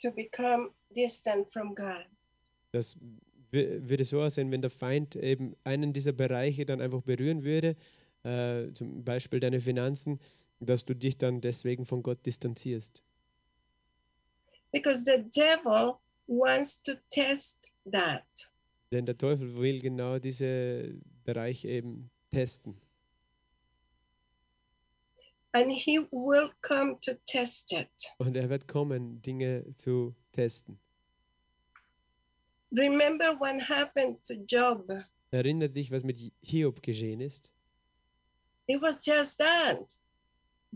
to become distant from God. Das wü- würde so aussehen, wenn der Feind eben einen dieser Bereiche dann einfach berühren würde, äh, zum Beispiel deine Finanzen, dass du dich dann deswegen von Gott distanzierst. Because the devil wants to test that. Denn der Teufel will genau diese Bereiche eben testen. And he will come to test it. Und er wird kommen, Dinge zu testen. Remember what happened to Job. Erinnere dich, was mit Hiob geschehen ist. It was just that.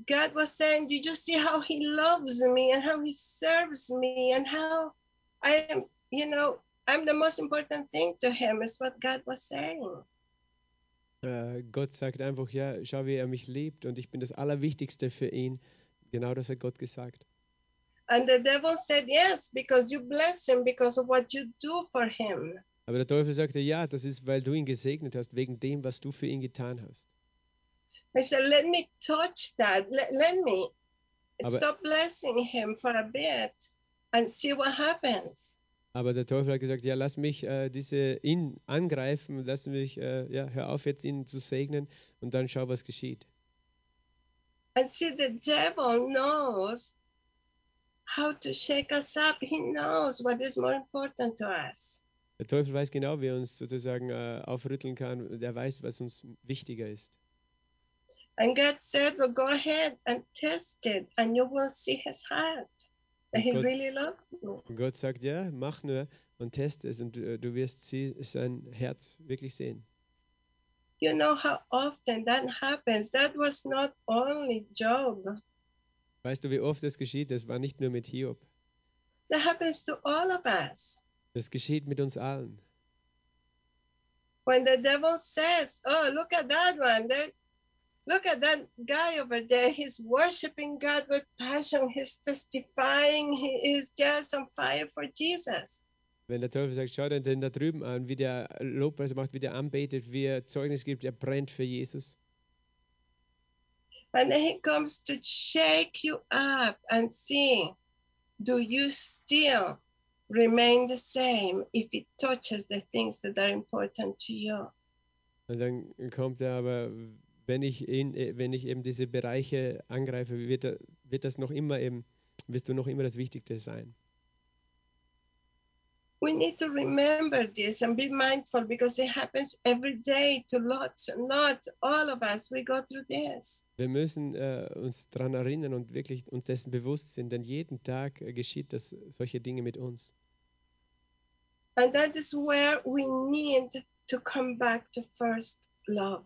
God was saying, you see how he loves me and how he serves me and how I am, you know, I'm the most important thing to him, is what God was saying. Äh, Gott sagt einfach, ja, schau, wie er mich liebt und ich bin das Allerwichtigste für ihn. Genau das hat Gott gesagt. And the devil said, Yes, because you bless him because of what you do for him. Aber der Teufel sagte, ja, das ist, weil du ihn gesegnet hast, wegen dem, was du für ihn getan hast. I said, Let me touch that. Let, let me Aber- stop blessing him for a bit and see what happens. Aber der Teufel hat gesagt, ja, lass mich äh, diese ihn angreifen, lass mich, äh, ja, hör auf jetzt ihn zu segnen und dann schau, was geschieht. And see, the devil knows how to shake us up. He knows what is more important to us. Der Teufel weiß genau, wie er uns sozusagen äh, aufrütteln kann. Er weiß, was uns wichtiger ist. And God said, Well, go ahead and test it, and you will see his heart that he God- really loves you. Und Gott sagt, ja, mach nur und teste es und äh, du wirst sie, sein Herz wirklich sehen. You know how often that happens. That was not only Job, Weißt du, wie oft das geschieht? Das war nicht nur mit Hiob. that happens to all of us. Das geschieht mit uns allen. When the devil says, Oh, look at that one. There, look at that guy over there. He's worshiping God with passion. He's testifying. He is just on fire for Jesus. Wenn der Teufel sagt, schau dir den da drüben an, wie der Lobpreis macht, wie der anbetet, wie er Zeugnis gibt, er brennt für Jesus. And then he comes to shake you up and see do you still remain the same if it touches the things that are important to you? Und dann kommt er aber, wenn ich, ihn, äh, wenn ich eben diese Bereiche angreife, wird, wird das noch immer eben wirst du noch immer das Wichtigste sein. We need to remember this and be mindful because it happens every day to lots and lots. All of us, we go through this. Wir müssen äh, uns daran erinnern und wirklich uns dessen bewusst sind, denn jeden Tag äh, geschieht das, solche Dinge mit uns. And that is where we need to come back to first love.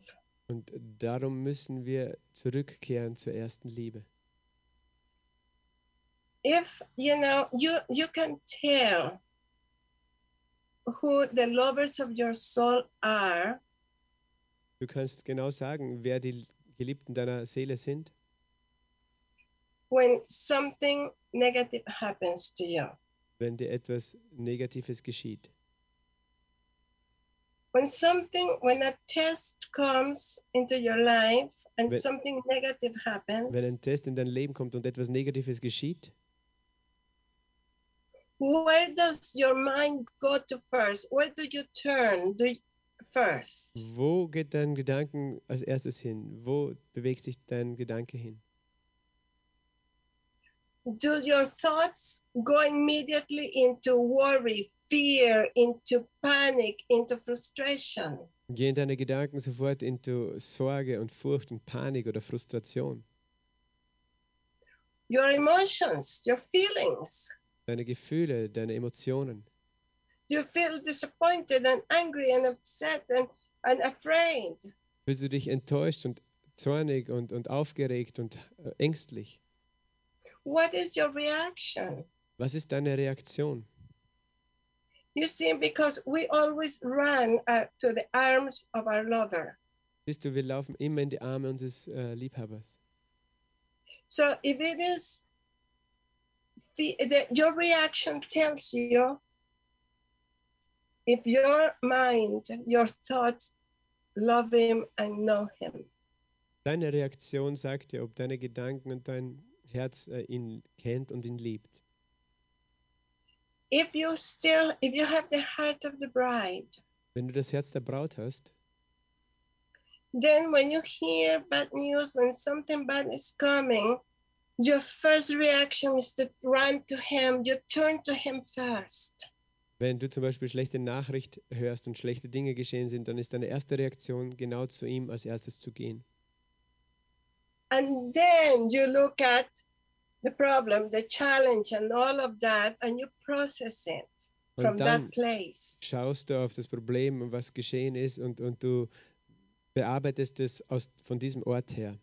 Und darum müssen wir zurückkehren zur ersten Liebe. If you know, you you can tell who the lovers of your soul are Du kannst genau sagen, wer die Geliebten deiner Seele sind, when something negative happens to you. wenn dir etwas Negatives geschieht. When something, when a test comes into your life and Wenn- something negative happens, Wenn ein Test in dein Leben kommt und etwas Negatives geschieht, where does your mind go to first? Where do you turn do you, first? wo geht dein Gedanken als erstes hin? Wo bewegt sich dein Gedanke hin? Do your thoughts go immediately into worry, fear, into panic, into frustration? Gehen deine Gedanken sofort into Sorge und Furcht und Panik oder Frustration? Your emotions, your feelings. Deine Gefühle, deine Emotionen? Do you feel disappointed and angry and upset and, and afraid? Fühlst du dich enttäuscht und zornig und, und aufgeregt und äh, ängstlich? What is your reaction? Was ist deine Reaktion? You see, because we always run uh, to the arms of our lover. Siehst du, wir laufen immer in die Arme unseres äh, Liebhabers. So if it is, fe- the, your reaction tells you if your mind, your thoughts love him and know him. Deine Reaktion sagt dir, ob deine Gedanken und dein Herz äh, ihn kennt und ihn liebt. If you still, if you have the heart of the bride, Wenn du das Herz der Braut hast, then when you hear bad news, when something bad is coming, your first reaction is to run to him. You turn to him first. wenn du zum Beispiel schlechte Nachricht hörst und schlechte Dinge geschehen sind, dann ist deine erste Reaktion, genau zu ihm als erstes zu gehen. And then you look at the problem, the challenge, and all of that, and you process it from Und dann that place. schaust du auf das Problem und was geschehen ist und, und du bearbeitest es aus, von diesem Ort her.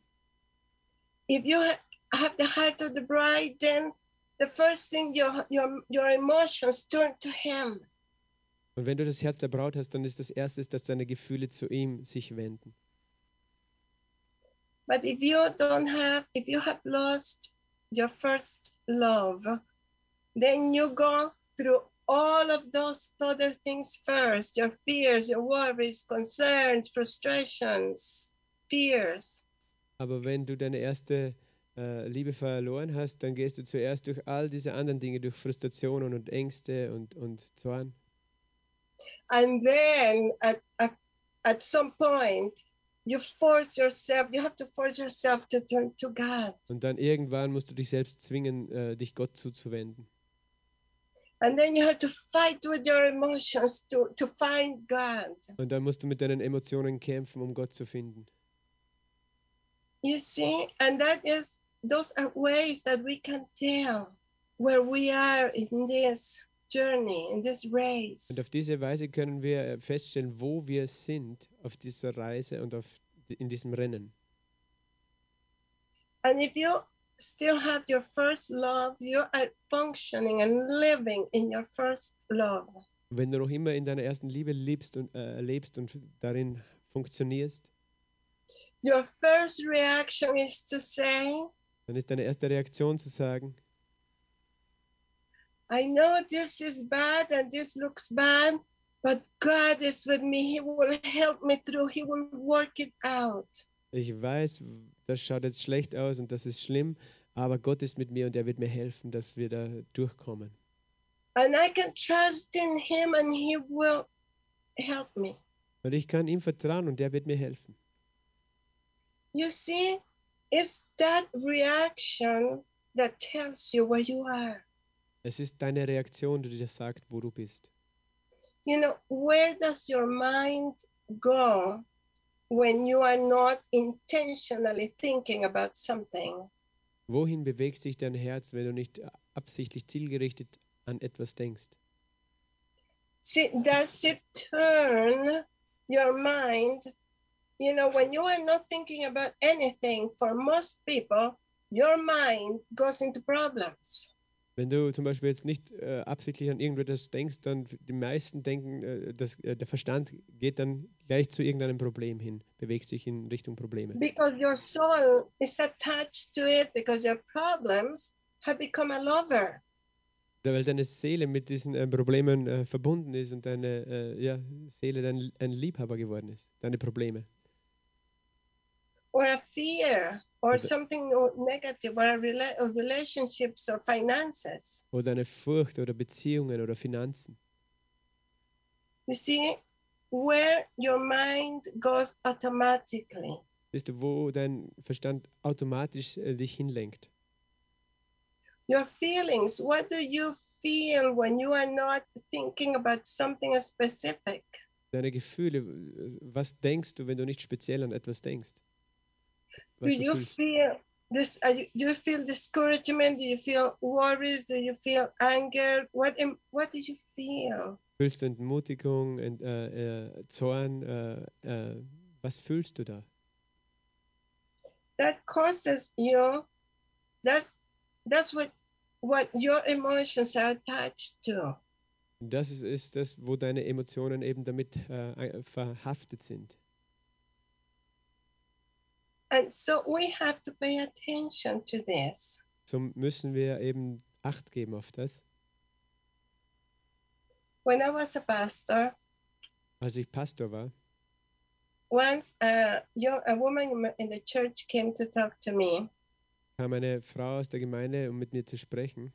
If you ha- have the heart of the bride, then the first thing your your your emotions turn to him. Und wenn du das Herz der Braut hast, dann ist das Erste, dass deine Gefühle zu ihm sich wenden. But if you don't have, if you have lost your first love, then you go through all of those other things first your fears, your worries, concerns, frustrations, fears. Aber wenn du deine erste äh, Liebe verloren hast, dann gehst du zuerst durch all diese anderen Dinge, durch Frustrationen und Ängste und, und Zorn. And then at, at, at some point, you force yourself, you have to force yourself to turn to God. Und dann irgendwann musst du dich selbst zwingen, äh, dich Gott zuzuwenden. And then you have to fight with your emotions to, to find God. Und dann musst du mit deinen Emotionen kämpfen, um Gott zu finden. You see, and that is those are ways that we can tell where we are in this journey, in this race. Und auf diese Weise können wir äh, feststellen, wo wir sind auf dieser Reise und auf, in diesem Rennen. And if you still have your first love, you are functioning and living in your first love. Und wenn du noch immer in deiner ersten Liebe lebst und äh, lebst und darin funktionierst, Your first reaction is to say, dann ist deine erste Reaktion zu sagen, I know this is bad and this looks bad, but God is with me. He will help me through, He will work it out. ich weiß, das schaut jetzt schlecht aus und das ist schlimm, aber Gott ist mit mir und er wird mir helfen, dass wir da durchkommen. And I can trust in Him and He will help me. Und ich kann ihm vertrauen und er wird mir helfen. You see, it's that reaction that tells you where you are. Es ist deine Reaktion, die dir sagt, wo du bist. You know, where does your mind go when you are not intentionally thinking about something? Wohin bewegt sich dein Herz, wenn du nicht absichtlich zielgerichtet an etwas denkst? See, does it turn your mind? You know, when you are not thinking about anything, for most people, your mind goes into problems. Wenn du zum Beispiel jetzt nicht äh, absichtlich an irgendetwas denkst, dann die meisten denken, äh, dass, äh, der Verstand geht dann gleich zu irgendeinem Problem hin, bewegt sich in Richtung Probleme. Because your soul is attached to it, because your problems have become a lover. Weil deine Seele mit diesen äh, Problemen äh, verbunden ist und deine äh, ja, Seele dein, ein Liebhaber geworden ist, deine Probleme. or a fear or something negative or, or relationships or finances. Oder eine Furcht oder Beziehungen oder Finanzen. You see, where your mind goes automatically. Weißt du, wo dein Verstand automatisch äh, dich hinlenkt? Your feelings, what do you feel when you are not thinking about something specific? Deine Gefühle, äh, was denkst du, wenn du nicht speziell an etwas denkst? Do you feel this? Are you, do you feel discouragement? Do you feel worries? Do you feel anger? What what do you feel? Fühlst du Entmutigung, Ent, äh, äh, Zorn? Äh, äh, was fühlst du da? that causes you that's that's what what your emotions are attached to das ist, ist das, wo deine Emotionen eben damit äh, verhaftet sind. And so we have to pay attention to this So müssen wir eben Acht geben auf das. when i was a pastor Als ich Pastor war, once a, young, a woman in the church came to talk to me kam eine Frau aus der Gemeinde, um mit mir zu sprechen.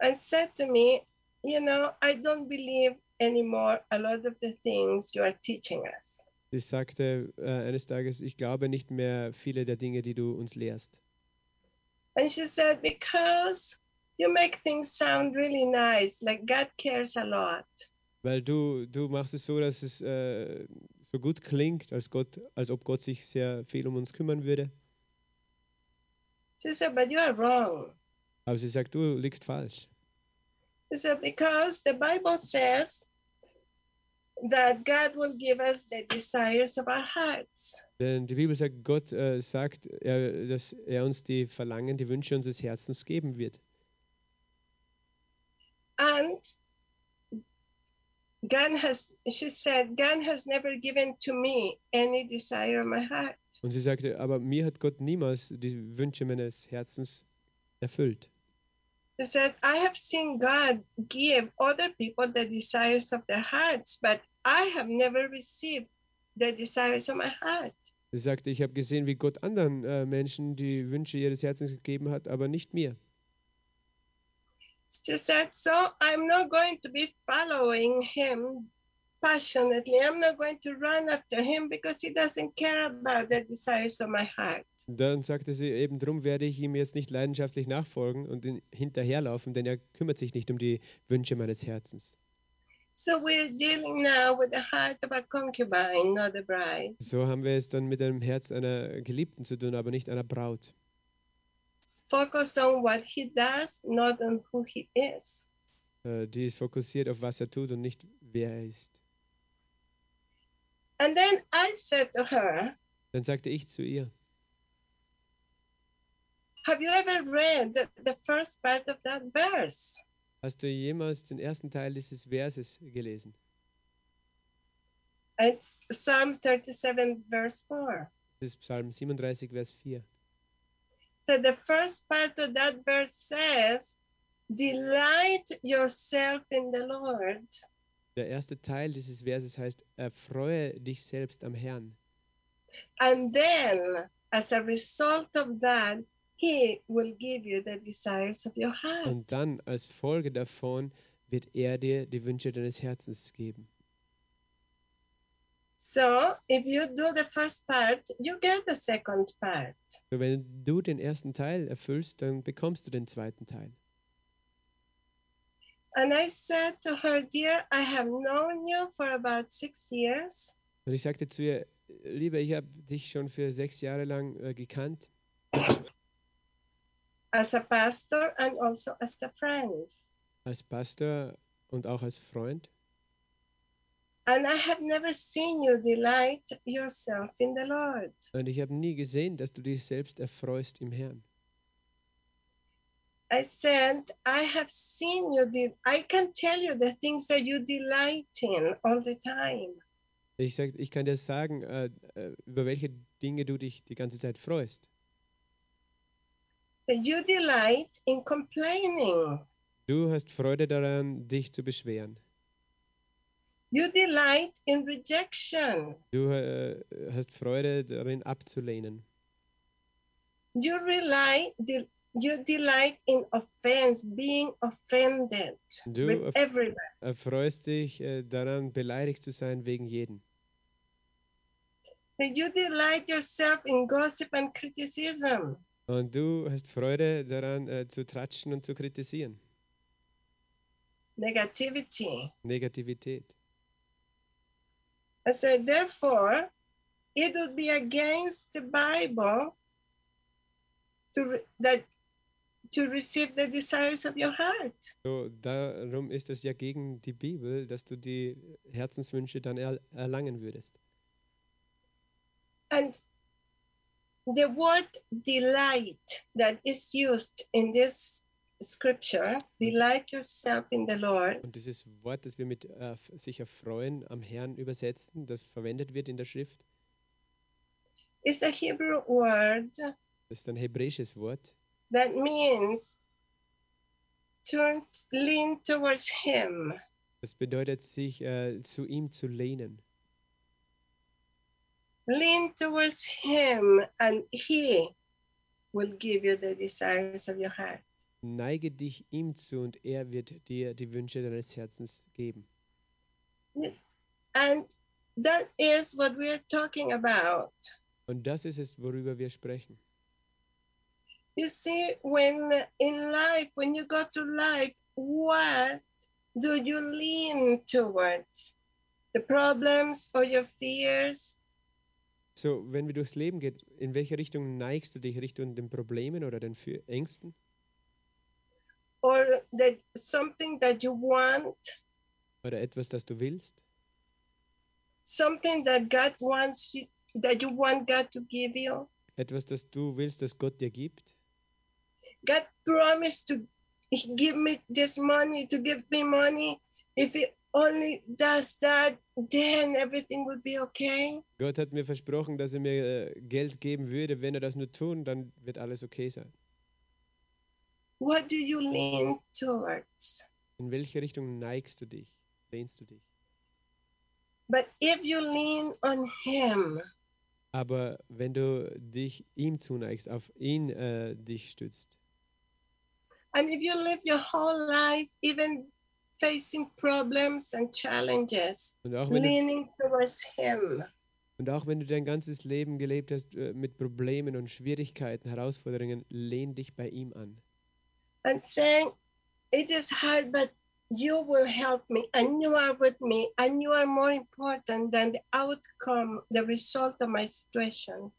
and said to me you know i don't believe anymore a lot of the things you are teaching us Sie sagte äh, eines Tages, ich glaube nicht mehr viele der Dinge, die du uns lehrst. and she said because you make things sound really nice like god cares a lot Weil du, du machst es so, dass es äh, so gut klingt, als, Gott, als ob Gott sich sehr viel um uns kümmern würde. she said but you are wrong Aber sie sagt, du liegst falsch. He said, because the Bible says that God will give us the desires of our hearts. Denn die Bibel sagt, Gott äh, sagt, er, dass er uns die Verlangen, die Wünsche unseres Herzens geben wird. And God has, she said, God has never given to me any desire of my heart. Und sie sagte, aber mir hat Gott niemals die Wünsche meines Herzens erfüllt. She said, I have seen God give other people the desires of their hearts, but I have never received the desires of my heart. Sie sagte, ich habe gesehen, wie Gott anderen äh, Menschen die Wünsche ihres Herzens gegeben hat, aber nicht mir. She said, So I'm not going to be following him passionately. I'm not going to run after him because he doesn't care about the desires of my heart. Dann sagte sie, eben drum werde ich ihm jetzt nicht leidenschaftlich nachfolgen und hinterherlaufen, denn er kümmert sich nicht um die Wünsche meines Herzens. So we're dealing now with the heart of a concubine, not a bride. So haben wir es dann mit dem Herz einer Geliebten zu tun, aber nicht einer Braut. Focus on what he does, not on who he is. Äh, Die ist fokussiert auf, was er tut und nicht, wer er ist. And then I said to her, Dann sagte ich zu ihr, Have you ever read the, the first part of that verse? hast du jemals den ersten Teil dieses Verses gelesen? It's Psalm 37, verse 4. Das ist Psalm 37, Vers 4. So the first part of that verse says, Delight yourself in the Lord. Der erste Teil dieses Verses heißt, erfreue dich selbst am Herrn. And then, as a result of that, He will give you the desires of your heart. Und dann als Folge davon wird er dir die Wünsche deines Herzens geben. So if you do the first part, you get the second part. So, wenn du den ersten Teil erfüllst, dann bekommst du den zweiten Teil. And I said to her, Dear, I have known you for about six years. Und ich sagte zu ihr, Liebe, ich habe dich schon für sechs Jahre lang äh, gekannt, as a pastor and also as a friend. als Pastor und auch als Freund. And I have never seen you delight yourself in the Lord. Und ich habe nie gesehen, dass du dich selbst erfreust im Herrn. I said, I have seen you, de- I can tell you the things that you delight in all the time. Ich, sag, ich kann dir sagen, äh, äh, über welche Dinge du dich die ganze Zeit freust. That you delight in complaining. Du hast Freude daran, dich zu beschweren. You delight in rejection. Du äh, hast Freude darin, abzulehnen. You rely, de- you delight in offense, being offended Du with everyone. erfreust dich äh, daran, beleidigt zu sein wegen jeden. That you delight yourself in gossip and criticism. Und du hast Freude daran, äh, zu tratschen und zu kritisieren. negativity. Negativität. I said, therefore, it would be against the Bible to that to receive the desires of your heart. So, darum ist es ja gegen die Bibel, dass du die Herzenswünsche dann er erlangen würdest. And the word delight that is used in this scripture, delight yourself in the Lord, Und dieses Wort, das wir mit äh, sich erfreuen am Herrn übersetzen, das verwendet wird in der Schrift, is a Hebrew word das ist ein hebräisches Wort, that means turn lean towards him. das bedeutet, sich äh, zu ihm zu lehnen. lean towards him and he will give you the desires of your heart Neige dich ihm zu und er wird dir die Wünsche deines Herzens geben. and that is what we're talking about Und das ist es, worüber wir sprechen. You see when in life when you go through life what do you lean towards the problems or your fears So, wenn wir durchs Leben geht, in welche Richtung neigst du dich? Richtung den Problemen oder den Ängsten? or that something that you want Oder etwas, das du willst? something that god wants you that you want god to give you Etwas, das du willst, das Gott dir gibt? God promised to give me this money, to give me money. If He only does that, then everything will be okay. Gott hat mir versprochen, dass er mir äh, Geld geben würde. Wenn er das nur tun, dann wird alles okay sein. What do you lean towards? In welche Richtung neigst du dich? Lehnst du dich? But if you lean on Him, Aber wenn du dich ihm zuneigst, auf ihn äh, dich stützt and if you live your whole life, even facing problems and challenges, wenn du, leaning towards Him, und auch wenn du dein ganzes Leben gelebt hast äh, mit Problemen und Schwierigkeiten, Herausforderungen, lehn dich bei ihm an. and saying, It is hard, but you will help me, and you are with me, and you are more important than the outcome, the result of my situation.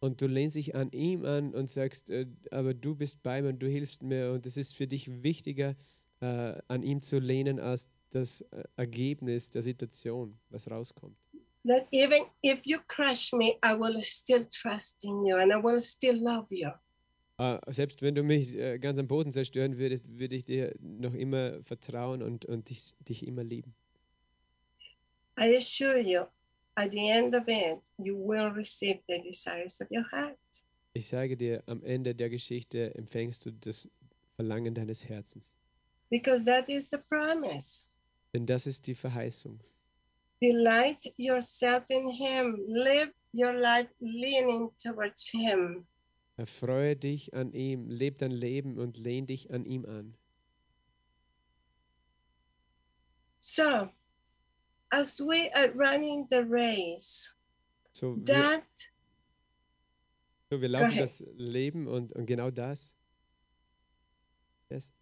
Und du lehnst dich an ihm an und sagst, äh, aber du bist bei mir und du hilfst mir und es ist für dich wichtiger, äh, an ihm zu lehnen, als das äh, Ergebnis der Situation, was rauskommt. That even if you crush me, I will still trust in you and I will still love you. Äh, selbst wenn du mich äh, ganz am Boden zerstören würdest, würde ich dir noch immer vertrauen und, und dich, dich immer lieben. I assure you, at the end of it, you will receive the desires of your heart. Ich sage dir, am Ende der Geschichte empfängst du das Verlangen deines Herzens. Because that is the promise. Denn das ist die Verheißung. Delight yourself in Him. Live your life leaning towards Him. Erfreue dich an ihm, leb dein Leben und lehn dich an ihm an. So, as we are running the race, So that so wir laufen das Leben und, und genau das. Yes.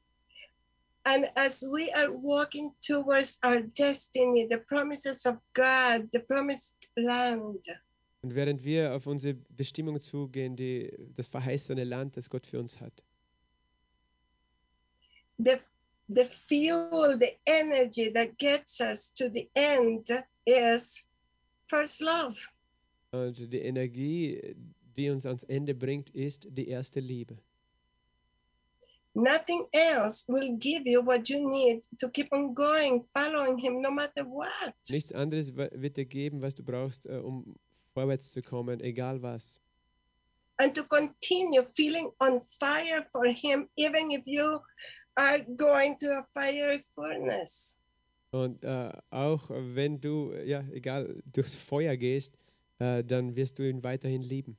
and as we are walking towards our destiny, the promises of God, the promised land, Und während wir auf unsere Bestimmung zugehen, die, das verheißene Land, das Gott für uns hat, the the fuel, the energy that gets us to the end is first love. und die Energie, die uns ans Ende bringt, ist die erste Liebe. Nothing else will give you what you need to keep on going, following Him no matter what. Nichts anderes wird dir geben, was du brauchst, äh, um vorwärts zu kommen, egal was. And to continue feeling on fire for Him, even if you are going to a fiery furnace. Und äh, auch wenn du, ja, egal, durchs Feuer gehst, äh, dann wirst du ihn weiterhin lieben.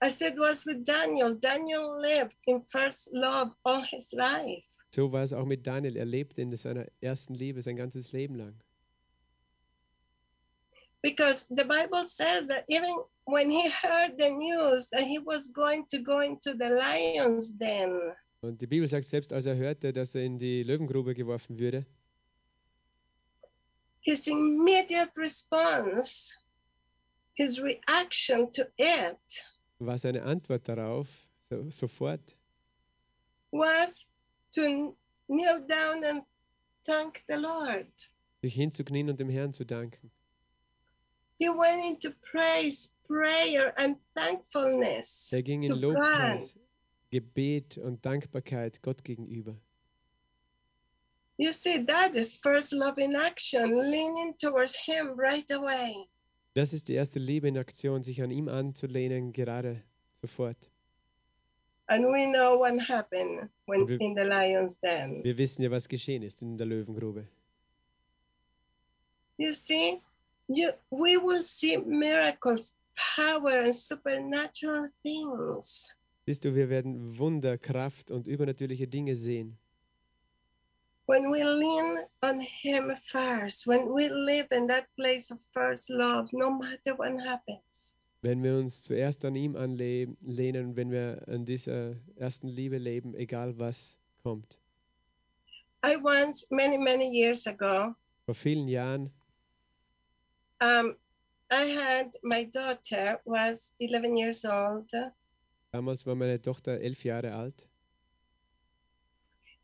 As it was with Daniel, Daniel lived in first love all his life. So war es auch mit Daniel. Er lebte in seiner ersten Liebe sein ganzes Leben lang. Because the Bible says that even when he heard the news that he was going to go into the lion's den, Und die Bibel sagt selbst, als er hörte, dass er in die Löwengrube geworfen würde, his immediate response, his reaction to it war seine Antwort darauf so, sofort, was to kneel down and thank the Lord. sich hinzuknien und dem Herrn zu danken. He went into praise, prayer, and thankfulness Er ging in God. Lobpreis, Gebet und Dankbarkeit Gott gegenüber. You see, that is first love in action, leaning towards Him right away. Das ist die erste Liebe in Aktion, sich an ihm anzulehnen, gerade sofort. And we know what happened when Wir- in the lion's den. Wir wissen ja, was geschehen ist in der Löwengrube. You see, you we will see miracles, power, and supernatural things. Siehst du, wir werden Wunder, Kraft und übernatürliche Dinge sehen, When we lean on Him first, when we live in that place of first love, no matter what happens. wenn wir uns zuerst an ihm anlehnen, wenn wir an dieser ersten Liebe leben, egal was kommt. I once, many, many years ago, Vor vielen Jahren um, I had my daughter was 11 years old, Damals war meine Tochter elf Jahre alt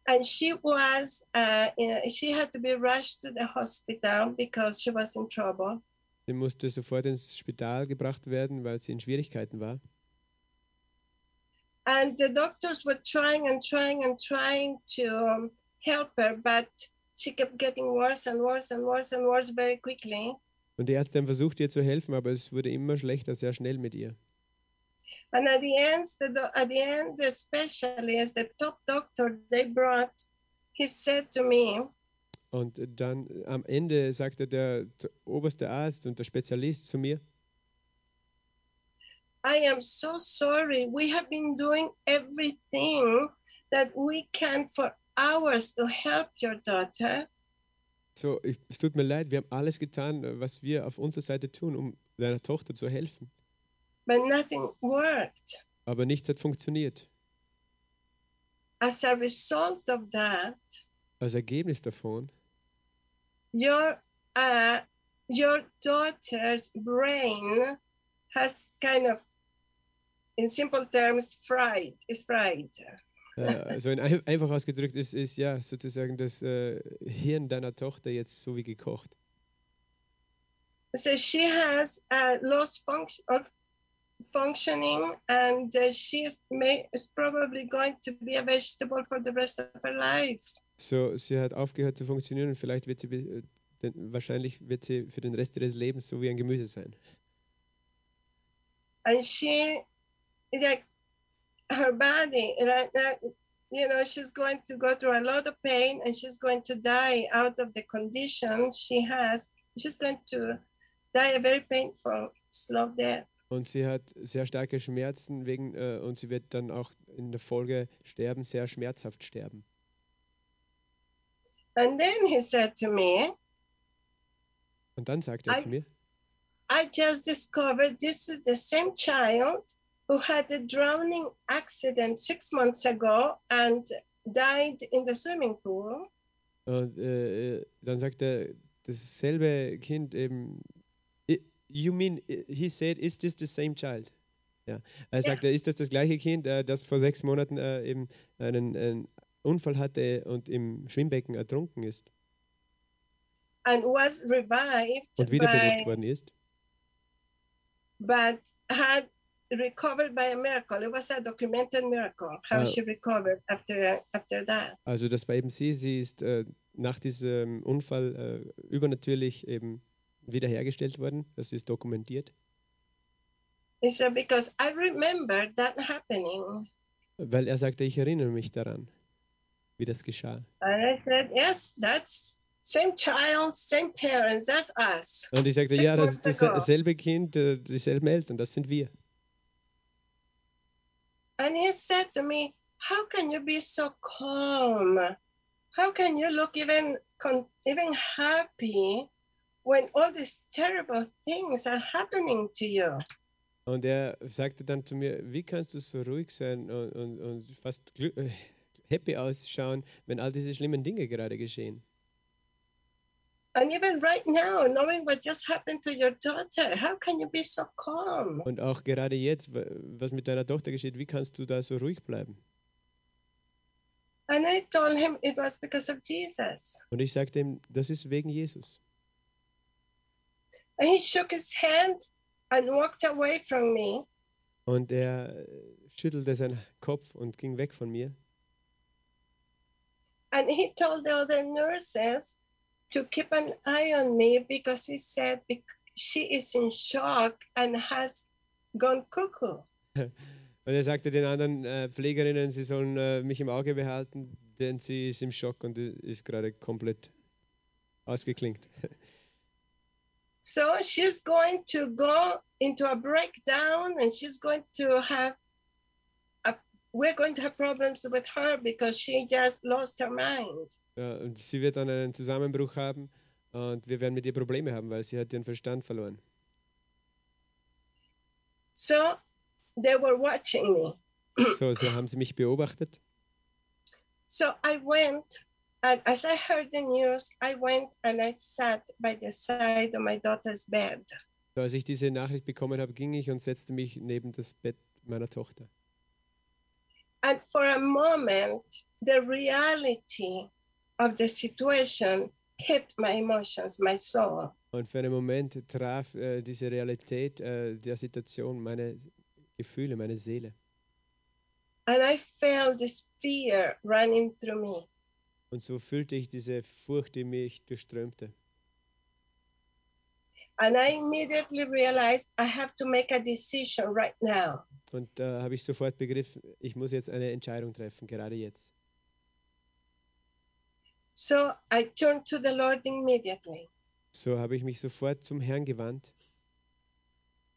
and she was uh, in- she had to be rushed to the hospital because she was in trouble. Sie musste sofort ins Spital gebracht werden, weil sie in Schwierigkeiten war. And the doctors were trying and trying and trying to um, help her, but she kept getting worse and worse and worse and worse very quickly. Und die Ärzte haben versucht, ihr zu helfen, aber es wurde immer schlechter, sehr schnell mit ihr. And at the end, the, at the end, the specialist, the top doctor they brought, he said to me, Und dann am Ende sagte der, der oberste Arzt und der Spezialist zu mir, I am so sorry. We have been doing everything that we can for hours to help your daughter, so, ich, es tut mir leid, wir haben alles getan, was wir auf unserer Seite tun, um deiner Tochter zu helfen. but nothing worked. Aber nichts hat funktioniert. As a result of that, Als Ergebnis davon your uh, your daughter's brain has kind of, in simple terms, fried. Is fried. Also in, ein- einfach ausgedrückt ist, ist ja sozusagen das äh, Hirn deiner Tochter jetzt so wie gekocht. So she has uh, lost function of functioning, and uh, she is, may, is probably going to be a vegetable for the rest of her life. So, sie hat aufgehört zu funktionieren und vielleicht wird sie, äh, wahrscheinlich wird sie für den Rest ihres Lebens so wie ein Gemüse sein. And she, like, her body, right now, you know, she's going to go through a lot of pain, and she's going to die out of the condition she has. She's going to die a very painful, slow death. Und sie hat sehr starke Schmerzen wegen, äh, und sie wird dann auch in der Folge sterben, sehr schmerzhaft sterben. And then he said to me, Und dann sagte er I- zu mir, I just discovered this is the same child who had a drowning accident six months ago and died in the swimming pool. und äh, äh, dann sagt er, dasselbe Kind eben, "I- you mean, äh, he said, is this the same child? Ja, er sagte, ist das das gleiche Kind, äh, das vor sechs Monaten eben einen, einen Unfall hatte und im Schwimmbecken ertrunken ist and was revived und wiederbelebt worden ist? but had recovered by a miracle. It was a documented miracle how Oh. she recovered after after that. Also das war eben sie, sie ist äh, nach diesem Unfall äh, übernatürlich eben wiederhergestellt worden. Das ist dokumentiert. He said because I remember that happening, Weil er sagte, ich erinnere mich daran, wie das geschah. and I said, yes, that's same child, same parents. That's us. Und ich sagte, Six ja, das ist dasselbe Kind, äh, dieselben Eltern, das sind wir. And he said to me, "How can you be so calm? How can you look even even happy when all these terrible things are happening to you?" Und er sagte dann zu mir, wie kannst du so ruhig sein und, und, und fast happy ausschauen, wenn all diese schlimmen Dinge gerade geschehen? And even right now, knowing what just happened to your daughter, how can you be so calm? Und auch gerade jetzt, wa- was mit deiner Tochter geschieht, wie kannst du da so ruhig bleiben? And I told him it was because of Jesus. Und ich sagte ihm, das ist wegen Jesus. And he shook his hand and walked away from me. Und er äh, schüttelte seinen Kopf und ging weg von mir. And he told the other nurses to keep an eye on me because he said she is in shock and has gone cuckoo. Und er sagte den anderen äh, Pflegerinnen, sie sollen äh, mich im Auge behalten, denn sie ist im Schock und ist gerade komplett ausgeklingt. So she's going to go into a breakdown and she's going to have we're going to have problems with her because she just lost her mind. Ja, und sie wird dann einen Zusammenbruch haben und wir werden mit ihr Probleme haben, weil sie hat ihren Verstand verloren. So they were watching me. So, so haben sie mich beobachtet. So I went, and as I heard the news, I went and I sat by the side of my daughter's bed. So, als ich diese Nachricht bekommen habe, ging ich und setzte mich neben das Bett meiner Tochter. And for a moment, the reality of the situation hit my emotions, my soul. Und für einen Moment traf äh, diese Realität äh, der Situation meine Gefühle, meine Seele. And I felt this fear running through me. Und so fühlte ich diese Furcht, die mich durchströmte. And I immediately realized I have to make a decision right now. Und da habe ich sofort begriffen, ich muss jetzt eine Entscheidung treffen, gerade jetzt. So I turned to the Lord immediately So habe ich mich sofort zum Herrn gewandt,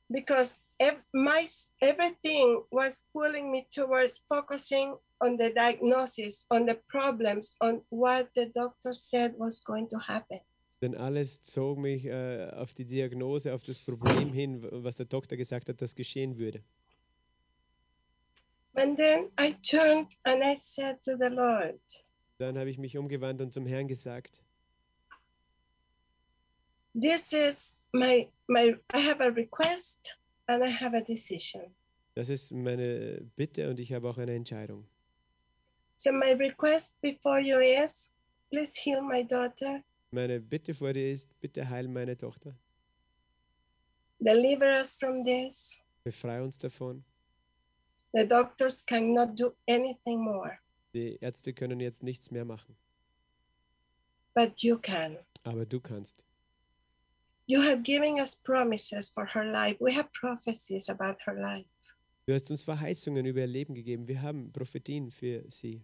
because ev- my everything was pulling me towards focusing on the diagnosis, on the problems, on what the doctor said was going to happen. Denn alles zog mich äh, auf die Diagnose, auf das Problem hin, was der Doktor gesagt hat, das geschehen würde. And then I turned and I said to the Lord, Dann habe ich mich umgewandt und zum Herrn gesagt, This is my my I have a request and I have a decision. das ist meine Bitte und ich habe auch eine Entscheidung. So my request before you is please heal my daughter, Meine Bitte vor dir ist, bitte heil meine Tochter, deliver us from this. befreie uns davon. The doctors cannot do anything more, Die Ärzte können jetzt nichts mehr machen, but you can. aber du kannst. You have given us promises for her life. We have prophecies about her life. Du hast uns Verheißungen über ihr Leben gegeben. Wir haben Prophetien für sie.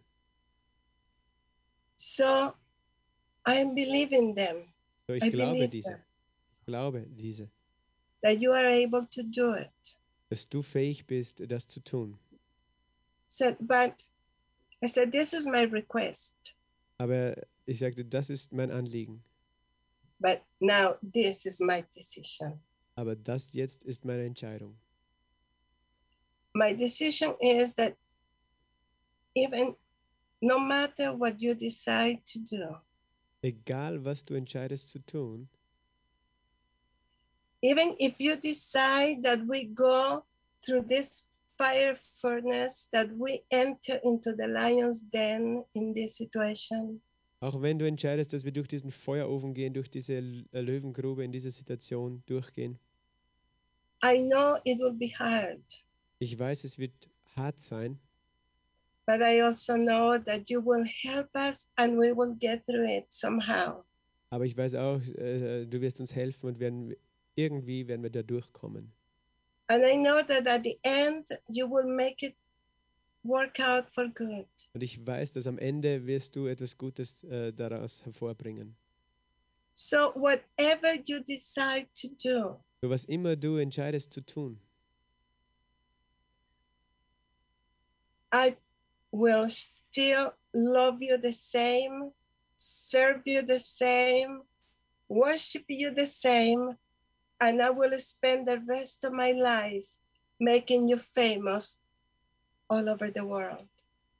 So I'm believing them So, ich I glaube believe diese. them. Ich glaube diese, that you are able to do it. dass du fähig bist, das zu tun. Said, but I said, this is my request. Aber Ich sagte, das ist mein Anliegen. But now this is my decision. Aber das jetzt ist meine Entscheidung. My decision is that even no matter what you decide to do, Egal, was du entscheidest zu tun, even if you decide that we go through this fire furnace, that we enter into the lion's den in this situation, auch wenn du entscheidest, dass wir durch diesen Feuerofen gehen, durch diese äh, Löwengrube in dieser Situation durchgehen, I know it will be hard, ich weiß, es wird hart sein, but I also know that you will help us and we will get through it somehow. aber ich weiß auch, äh, du wirst uns helfen und werden, irgendwie werden wir da durchkommen. And I know that at the end, you will make it work out for good. Und ich weiß, dass am Ende wirst du etwas Gutes äh, daraus hervorbringen. So, whatever you decide to do, So was immer du entscheidest zu tun, I will still love you the same, serve you the same, worship you the same, and I will spend the rest of my life making you famous all over the world.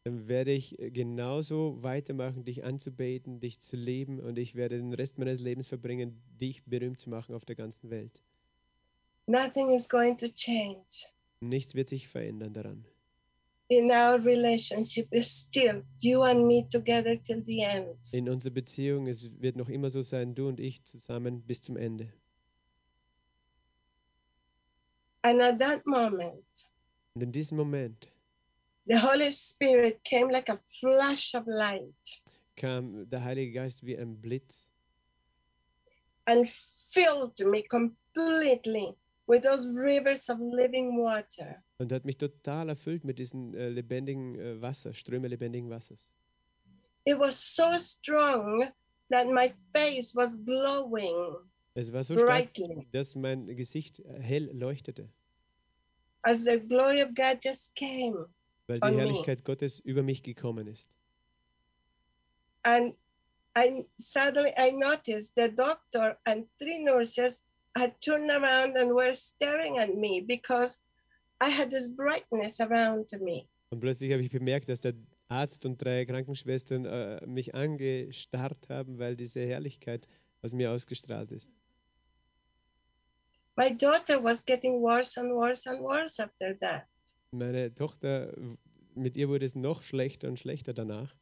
dann werde ich äh, genauso weitermachen, dich anzubeten, dich zu lieben und ich werde den Rest meines Lebens verbringen, dich berühmt zu machen auf der ganzen Welt. Nothing is going to change. Nichts wird sich verändern daran. In our relationship is still you and me together till the end. In unserer Beziehung, es wird noch immer so sein, du und ich zusammen bis zum Ende. And at that moment, Und in diesem Moment the Holy Spirit came like a flash of light kam der Heilige Geist wie ein Blitz and filled me completely with those rivers of living water. Und hat mich total erfüllt mit diesen äh, lebendigen äh, Wasser, Ströme lebendigen Wassers. It was so strong that my face was glowing Es war so stark, brightly dass mein Gesicht äh, hell leuchtete, as the glory of God just came. weil die On me. Herrlichkeit Gottes über mich gekommen ist. And I suddenly I noticed the doctor and three nurses had turned around and were staring at me because I had this brightness around me. Und plötzlich habe ich bemerkt, dass der Arzt und drei Krankenschwestern äh, mich angestarrt haben, weil diese Herrlichkeit aus mir ausgestrahlt ist. My daughter was getting worse and worse and worse after that. Meine Tochter, mit ihr wurde es noch schlechter und schlechter danach.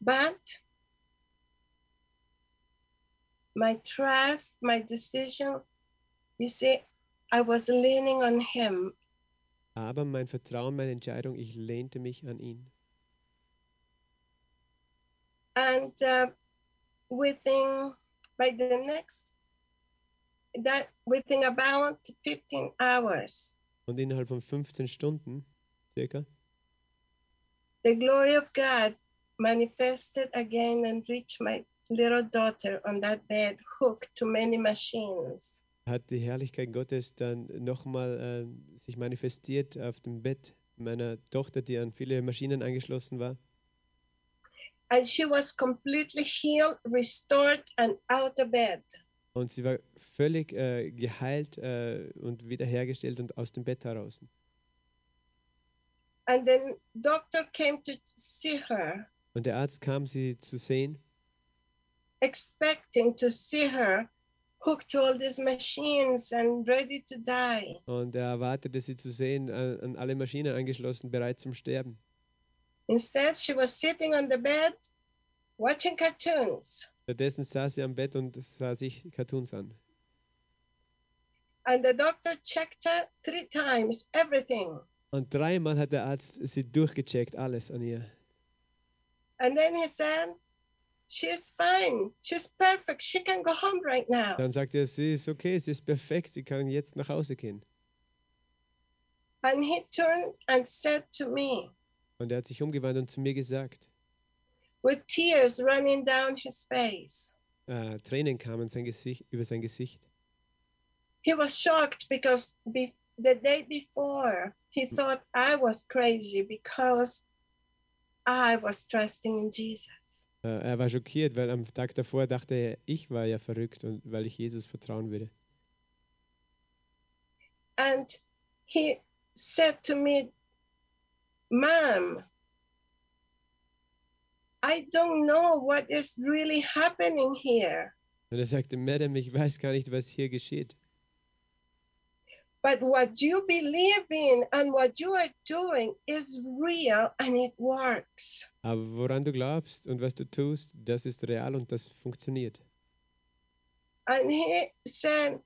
But my trust, my decision, you see, I was leaning on him. Aber mein Vertrauen, meine Entscheidung, ich lehnte mich an ihn. And uh, within, by the next, that within about 15 hours, Und innerhalb von 15 Stunden circa the glory of God manifested again and reached my little daughter on that bed, hooked to many machines. Hat die Herrlichkeit Gottes dann nochmal äh, sich manifestiert auf dem Bett meiner Tochter, die an viele Maschinen angeschlossen war. And she was completely healed, restored, and out of bed. Und sie war völlig äh, geheilt äh, und wiederhergestellt und aus dem Bett heraus. And then doctor came to see her, Und der Arzt kam, sie zu sehen, expecting to see her hooked to all these machines and ready to die. und er erwartete sie zu sehen, an, an alle Maschinen angeschlossen, bereit zum Sterben. Instead, she was sitting on the bed watching cartoons. Stattdessen saß sie am Bett und sah sich Cartoons an. And the doctor checked her three times, everything. Und dreimal hat der Arzt sie durchgecheckt, alles an ihr. And then he said, She's fine. She's perfect. She can go home right now. Dann sagte er, sie ist okay, sie ist perfekt, sie kann jetzt nach Hause gehen. And he turned and said to me, Und er hat sich umgewandt und zu mir gesagt, with tears running down his face, äh, Tränen kamen sein Gesicht, über sein Gesicht. he was shocked because be- the day before he thought I was crazy because I was trusting in Jesus. Äh, er war schockiert, weil am Tag davor dachte er, ich war ja verrückt und weil ich Jesus vertrauen würde. And he said to me, Mom, I don't know what is really happening here, Und er sagte, Madame, ich weiß gar nicht, was hier geschieht. But what you believe in and what you are doing is real and it works. Aber woran du glaubst und was du tust, das ist real und das funktioniert. And he said,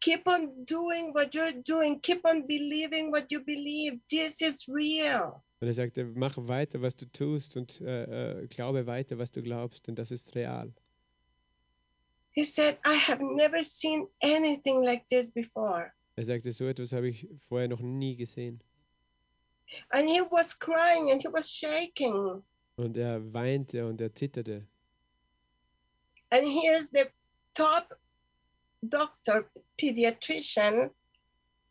Keep on doing what you're doing, keep on believing what you believe. This is real. Und er sagte, mach weiter, was du tust und äh, äh, glaube weiter, was du glaubst, denn das ist real. He said, I have never seen anything like this before. Er sagte, so etwas habe ich vorher noch nie gesehen. And he was crying and he was shaking. Und er weinte und er zitterte. And he is the top doctor, pediatrician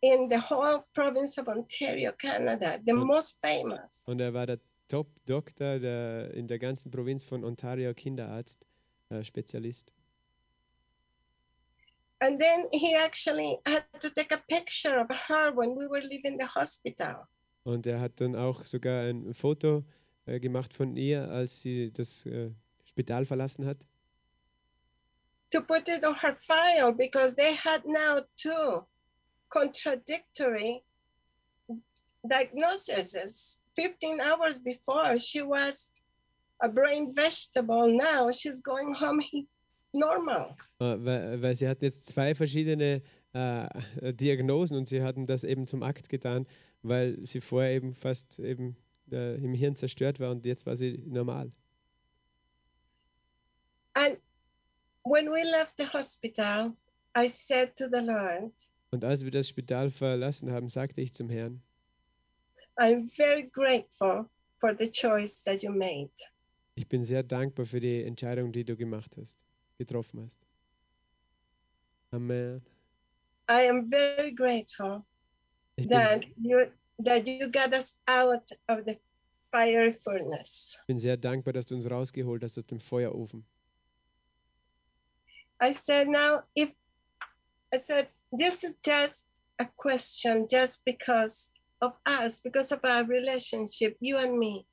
in the whole province of Ontario, Canada, the Und- most famous. Und er war der Top-Doktor in der ganzen Provinz von Ontario, Kinderarzt, äh, Spezialist. And then he actually had to take a picture of her when we were leaving the hospital. Und er hat dann auch sogar ein Foto äh, gemacht von ihr, als sie das äh, Spital verlassen hat. to put it on her file because they had now two contradictory diagnoses. 15 hours before, she was a brain vegetable. Now she's going home he- normal. Äh, weil, weil sie hatten jetzt zwei verschiedene äh, Diagnosen und sie hatten das eben zum Akt getan, weil sie vorher eben fast eben äh, im Hirn zerstört war und jetzt war sie normal. And when we left the hospital, I said to the Lord, Und als wir das Spital verlassen haben, sagte ich zum Herrn, I'm very grateful for the choice that you made. ich bin sehr dankbar für die Entscheidung, die du gemacht hast, getroffen hast. Amen. I am very grateful Ich bin, that you that you got us out of the fiery furnace. bin sehr dankbar, dass du uns rausgeholt hast aus dem Feuerofen. I said, now if I said this is just a question just because of us, because of our relationship, you and me.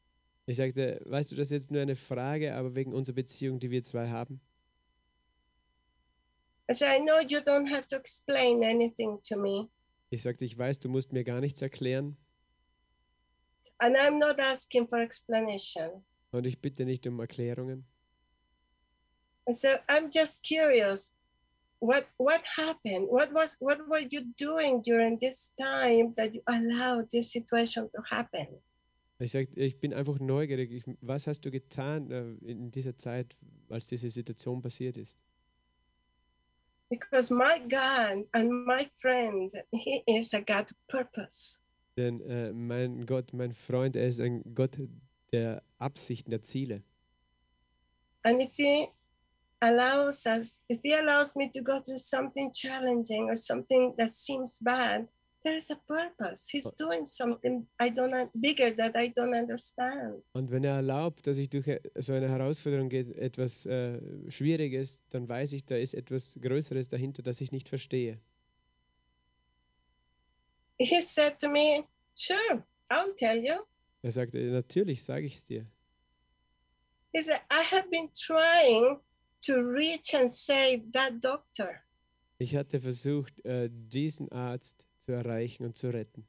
Ich sagte, weißt du, das ist jetzt nur eine Frage, aber wegen unserer Beziehung, die wir zwei haben. I said, I know you don't have to explain anything to me, Ich sagte, ich weiß, du musst mir gar nichts erklären and I'm not asking for explanation. und ich bitte nicht um Erklärungen. I said, I'm just curious. What what happened? What was what were you doing during this time that you allowed this situation to happen? Ich sagte, ich bin einfach neugierig. Ich, was hast du getan äh, in dieser Zeit, als diese Situation passiert ist? Because my God and my friend, He is a God of purpose. Denn äh, mein Gott, mein Freund, er ist ein Gott der Absichten, der Ziele. And if he allows us, if he allows me to go through something challenging or something that seems bad, there is a purpose. He's doing something I don't bigger that I don't understand. Und wenn er erlaubt, dass ich durch äh, so eine Herausforderung gehe, etwas äh, Schwieriges, dann weiß ich, da ist etwas Größeres dahinter, das ich nicht verstehe. He said to me, Sure, I'll tell you. Er sagte, natürlich sage ich es dir. He said, I have been trying to reach and save that doctor. Ich hatte versucht, äh, diesen Arzt zu erreichen und zu retten.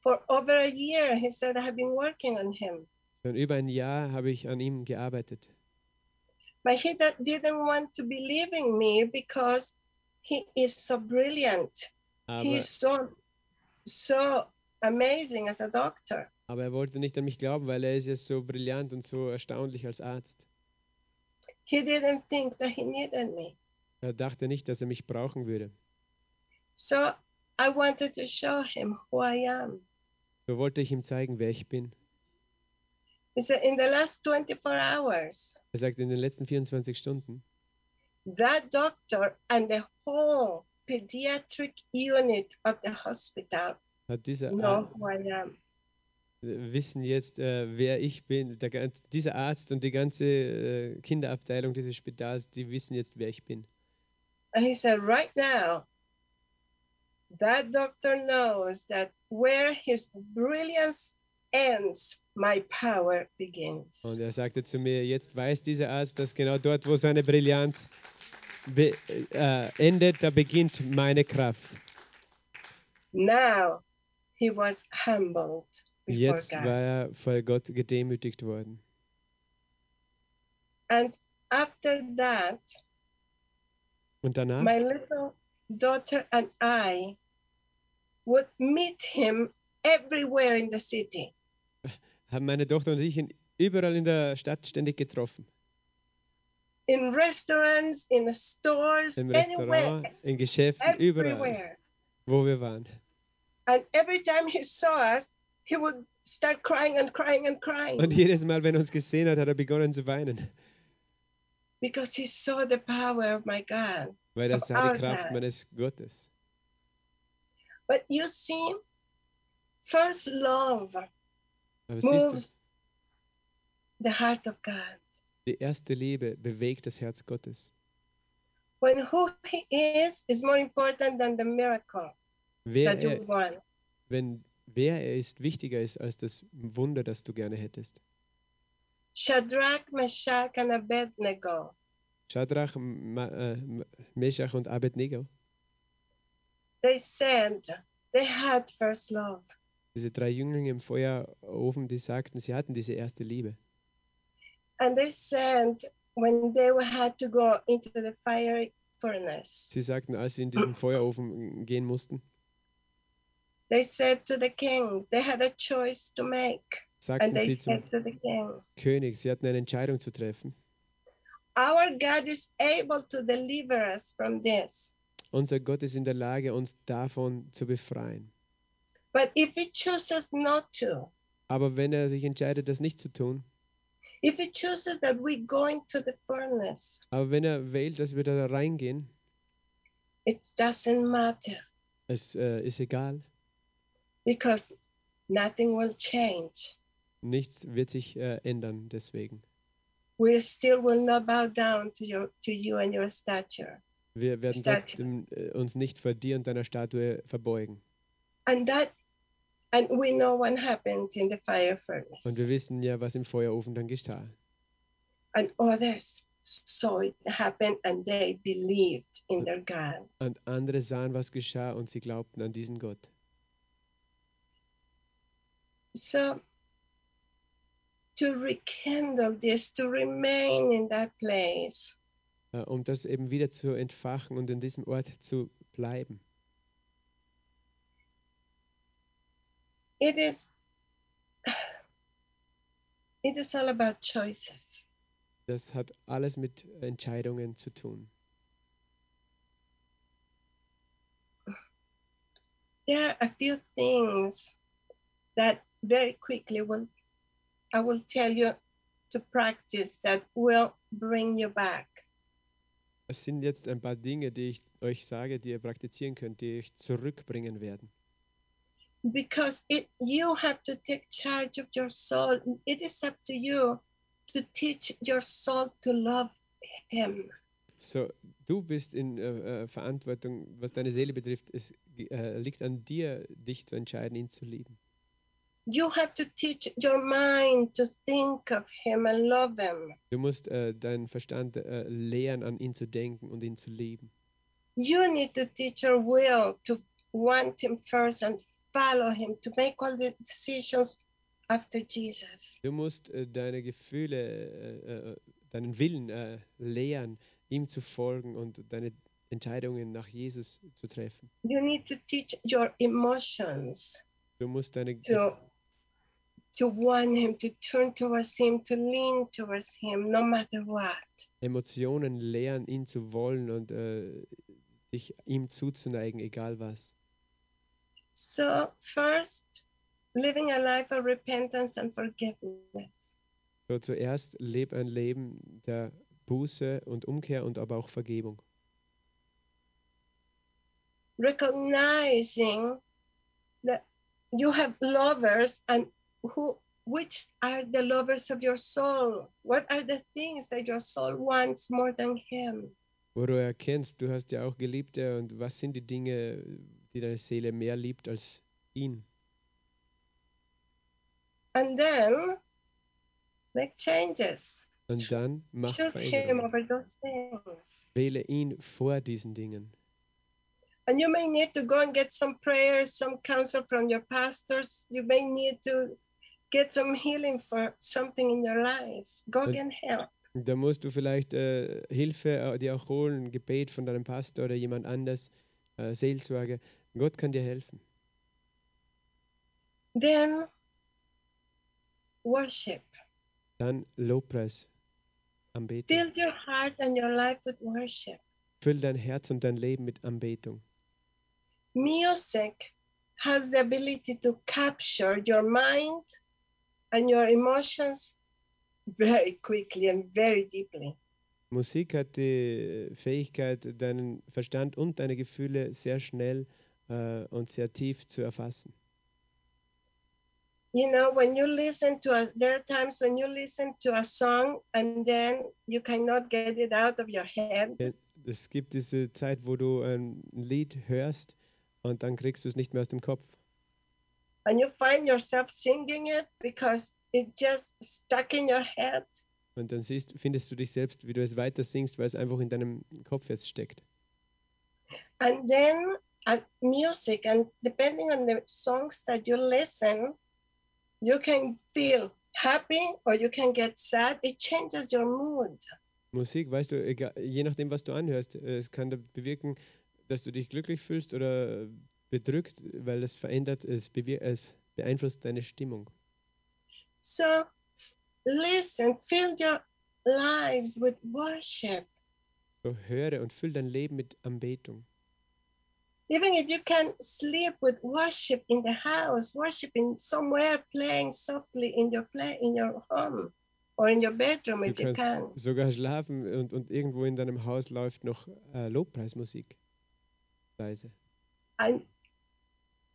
For over a year, he said, I have been working on him. Schon über ein Jahr habe ich an ihm gearbeitet. But he didn't want to believe in me because he is so brilliant. Aber, He's so so amazing as a doctor. aber er wollte nicht an mich glauben, weil er ist ja so brillant und so erstaunlich als Arzt. He didn't think that he needed me. Er dachte nicht, dass er mich brauchen würde. So I wanted to show him who I am. So wollte ich ihm zeigen, wer ich bin. He said, in the last 24 hours, Er sagte, in den letzten 24 Stunden that doctor and the whole pediatric unit of the hospital hat dieser, know Ar who I am. wissen jetzt, äh, wer ich bin. Der, gan- dieser Arzt und die ganze äh, Kinderabteilung dieses Spitals, die wissen jetzt, wer ich bin. And he said, right now, that doctor knows that where his brilliance ends, my power begins. Und er sagte zu mir, jetzt weiß dieser Arzt, dass genau dort, wo seine Brillanz be äh, endet, da beginnt meine Kraft. Now he was humbled before Jetzt God. war er vor Gott gedemütigt worden. And after that, Und danach my little daughter and I would meet him everywhere in the city. haben meine Tochter und ich ihn überall in der Stadt ständig getroffen. In restaurants, in stores, Im anywhere, Restaurant, in Geschäften, überall, everywhere. wo wir waren. And every time he saw us, he would start crying and crying and crying Und jedes Mal, wenn er uns gesehen hat, hat er begonnen zu weinen, because he saw the power of my God. weil er sah die Kraft God. meines Gottes. But you see, first love moves the heart of God. die erste Liebe bewegt das Herz Gottes. When who he is is more important than the miracle Wer that you er, want. wenn, wer er ist, wichtiger ist als das Wunder, das du gerne hättest. Shadrach, Meshach, and Abednego. Shadrach, Ma, äh, Meshach und Abednego, They said they had first love. diese drei Jünglinge im Feuerofen, die sagten, sie hatten diese erste Liebe. And they said when they had to go into the fiery furnace, Sie sagten, als sie in diesen Feuerofen gehen mussten, they said to the king, they had a choice to make. sagten And they sie said to the king, König, sie hatten eine Entscheidung zu treffen. Our God is able to deliver us from this. Unser Gott ist in der Lage, uns davon zu befreien. But if he chooses not to, Aber wenn er sich entscheidet, das nicht zu tun, if he chooses that we go into the furnace, aber wenn er wählt, dass wir da reingehen, it doesn't matter es äh, ist egal. because nothing will change. Nichts wird sich äh, ändern deswegen. We still will not bow down to your to you and your stature. Wir werden trotzdem äh, uns nicht vor dir und deiner Statue verbeugen. And that and we know what happened in the fire Und wir wissen ja, was im Feuerofen dann geschah. And others saw it happen and they believed in their God. Und andere sahen, was geschah und sie glaubten an diesen Gott. So to rekindle this, to remain in that place, um das eben wieder zu entfachen und in diesem Ort zu bleiben. it is it is all about choices. Das hat alles mit Entscheidungen zu tun. There are a few things that very quickly will I will tell you to practice that will bring you back. Es sind jetzt ein paar Dinge, die ich euch sage, die ihr praktizieren könnt, die euch zurückbringen werden. because it you have to take charge of your soul it is up to you to teach your soul to love him So, du bist in äh, äh, Verantwortung, was deine Seele betrifft. Es äh, liegt an dir, dich zu entscheiden, ihn zu lieben. You have to teach your mind to think of him and love him Du musst äh, deinen Verstand äh, lehren, an ihn zu denken und ihn zu lieben. you need to teach your will to want him first and follow him to make all the decisions after jesus Du musst äh, deine Gefühle, äh, äh, deinen Willen äh, lehren, ihm zu folgen und deine Entscheidungen nach Jesus zu treffen. you need to teach your emotions Du musst deine to to want him to turn towards him to lean towards him no matter what Emotionen lehren, ihn zu wollen und äh, dich ihm zuzuneigen, egal was. So, first, living a life of repentance and forgiveness. So zuerst leb ein Leben der Buße und Umkehr und aber auch Vergebung. Recognizing that you have lovers and who which are the lovers of your soul? What are the things that your soul wants more than him? Wo du erkennst, du hast ja auch Geliebte und was sind die Dinge, die deine Seele mehr liebt als ihn? And then make changes. Und dann mach Choose him Veränderungen. over those things. Wähle ihn vor diesen Dingen. And you may need to go and get some prayers, some counsel from your pastors. You may need to get some healing for something in your life. Go And- help. Da musst du vielleicht äh, Hilfe äh, dir auch holen, ein Gebet von deinem Pastor oder jemand anders, äh, Seelsorge. Gott kann dir helfen. Then worship. Dann Lobpreis, Anbetung. Fill your heart and your life with worship. Füll dein Herz und dein Leben mit Anbetung. Music has the ability to capture your mind and your emotions very quickly and very deeply. Musik hat die Fähigkeit, deinen Verstand und deine Gefühle sehr schnell äh, und sehr tief zu erfassen. You know, when you listen to a, there are times when you listen to a song and then you cannot get it out of your head. Es gibt diese Zeit, wo du ein Lied hörst und dann kriegst du es nicht mehr aus dem Kopf. And you find yourself singing it because it just stuck in your head. Und dann siehst, findest du dich selbst, wie du es weiter singst, weil es einfach in deinem Kopf jetzt steckt. And then uh, music, and depending on the songs that you listen, you can feel happy or you can get sad. It changes your mood. Musik, weißt du, egal, je nachdem, was du anhörst, äh, es kann bewirken, dass du dich glücklich fühlst oder bedrückt, weil es verändert, es, es beeinflusst deine Stimmung. So listen, fill your lives with worship. So höre und füll dein Leben mit Anbetung. Even if you can sleep with worship in the house, worshiping somewhere, playing softly in your play in your home or in your bedroom Du if you can. sogar schlafen und, und irgendwo in deinem Haus läuft noch äh, Lobpreismusik. Leise. And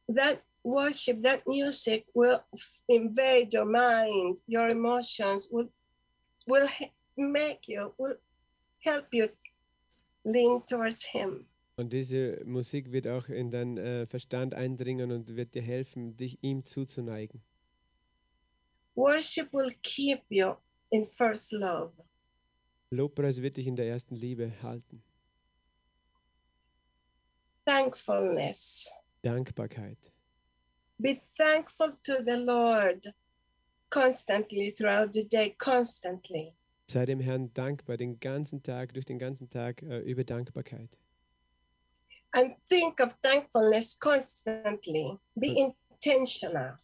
that worship, that music will invade your mind, your emotions, will will make you, will help you lean towards Him. Und diese Musik wird auch in deinen äh, Verstand eindringen und wird dir helfen, dich ihm zuzuneigen. Worship will keep you in first love. Lobpreis wird dich in der ersten Liebe halten. Thankfulness. Dankbarkeit. Be thankful to the Lord constantly throughout the day, constantly. Sei dem Herrn dankbar den ganzen Tag, durch den ganzen Tag äh, über Dankbarkeit. And think of thankfulness constantly. Be intentional.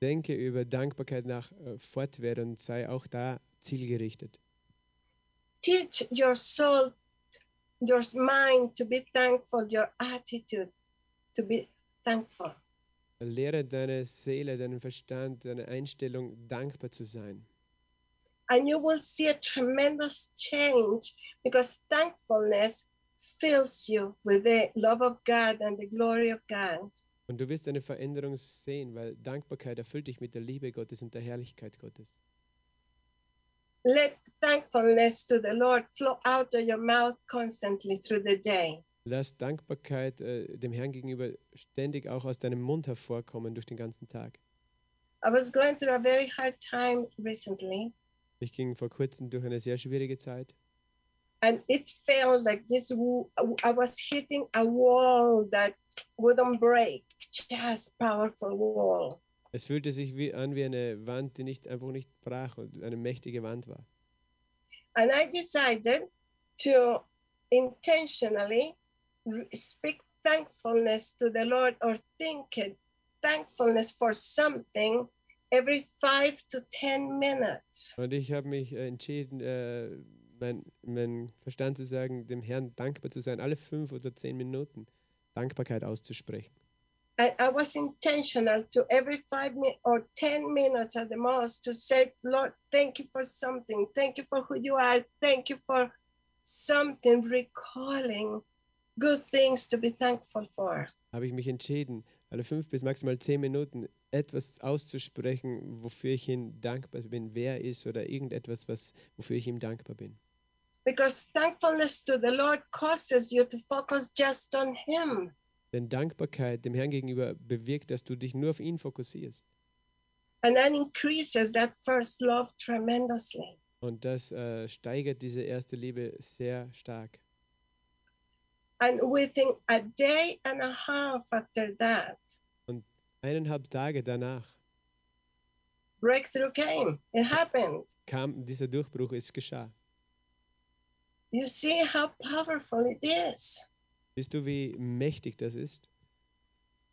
Denke über Dankbarkeit nach äh, fortwährend sei auch da zielgerichtet. Teach your soul, your mind to be thankful, your attitude to be thankful. Lehre deine Seele, deinen Verstand, deine Einstellung, dankbar zu sein. And you will see a tremendous change because thankfulness fills you with the love of God and the glory of God. Und du wirst eine Veränderung sehen, weil Dankbarkeit erfüllt dich mit der Liebe Gottes und der Herrlichkeit Gottes. Let thankfulness to the Lord flow out of your mouth constantly through the day. Lass Dankbarkeit äh, dem Herrn gegenüber ständig auch aus deinem Mund hervorkommen durch den ganzen Tag. I was going through a very hard time recently, Ich ging vor kurzem durch eine sehr schwierige Zeit and it felt like this I was hitting a wall that wouldn't break, just powerful wall. Es fühlte sich wie an wie eine Wand, die nicht einfach nicht brach und eine mächtige Wand war. And I decided to intentionally speak thankfulness to the Lord or think it, thankfulness for something every five to 10 minutes. Und ich habe mich äh, entschieden, äh, mein, mein Verstand zu sagen, dem Herrn dankbar zu sein, alle fünf oder zehn Minuten Dankbarkeit auszusprechen. I, I was intentional to every five or 10 minutes at the most to say, Lord, thank you for something. Thank you for who you are. Thank you for something, recalling good things to be thankful for. Habe ich mich entschieden, alle fünf bis maximal zehn Minuten etwas auszusprechen, wofür ich ihm dankbar bin, wer er ist oder irgendetwas, was, wofür ich ihm dankbar bin. Because thankfulness to the Lord causes you to focus just on Him. Denn Dankbarkeit dem Herrn gegenüber bewirkt, dass du dich nur auf ihn fokussierst. And that increases that first love tremendously. Und das äh, steigert diese erste Liebe sehr stark. And within a day and a half after that, Eineinhalb Tage danach breakthrough came. It happened. kam dieser Durchbruch, es geschah. You see how powerful it is Siehst du, wie mächtig das ist?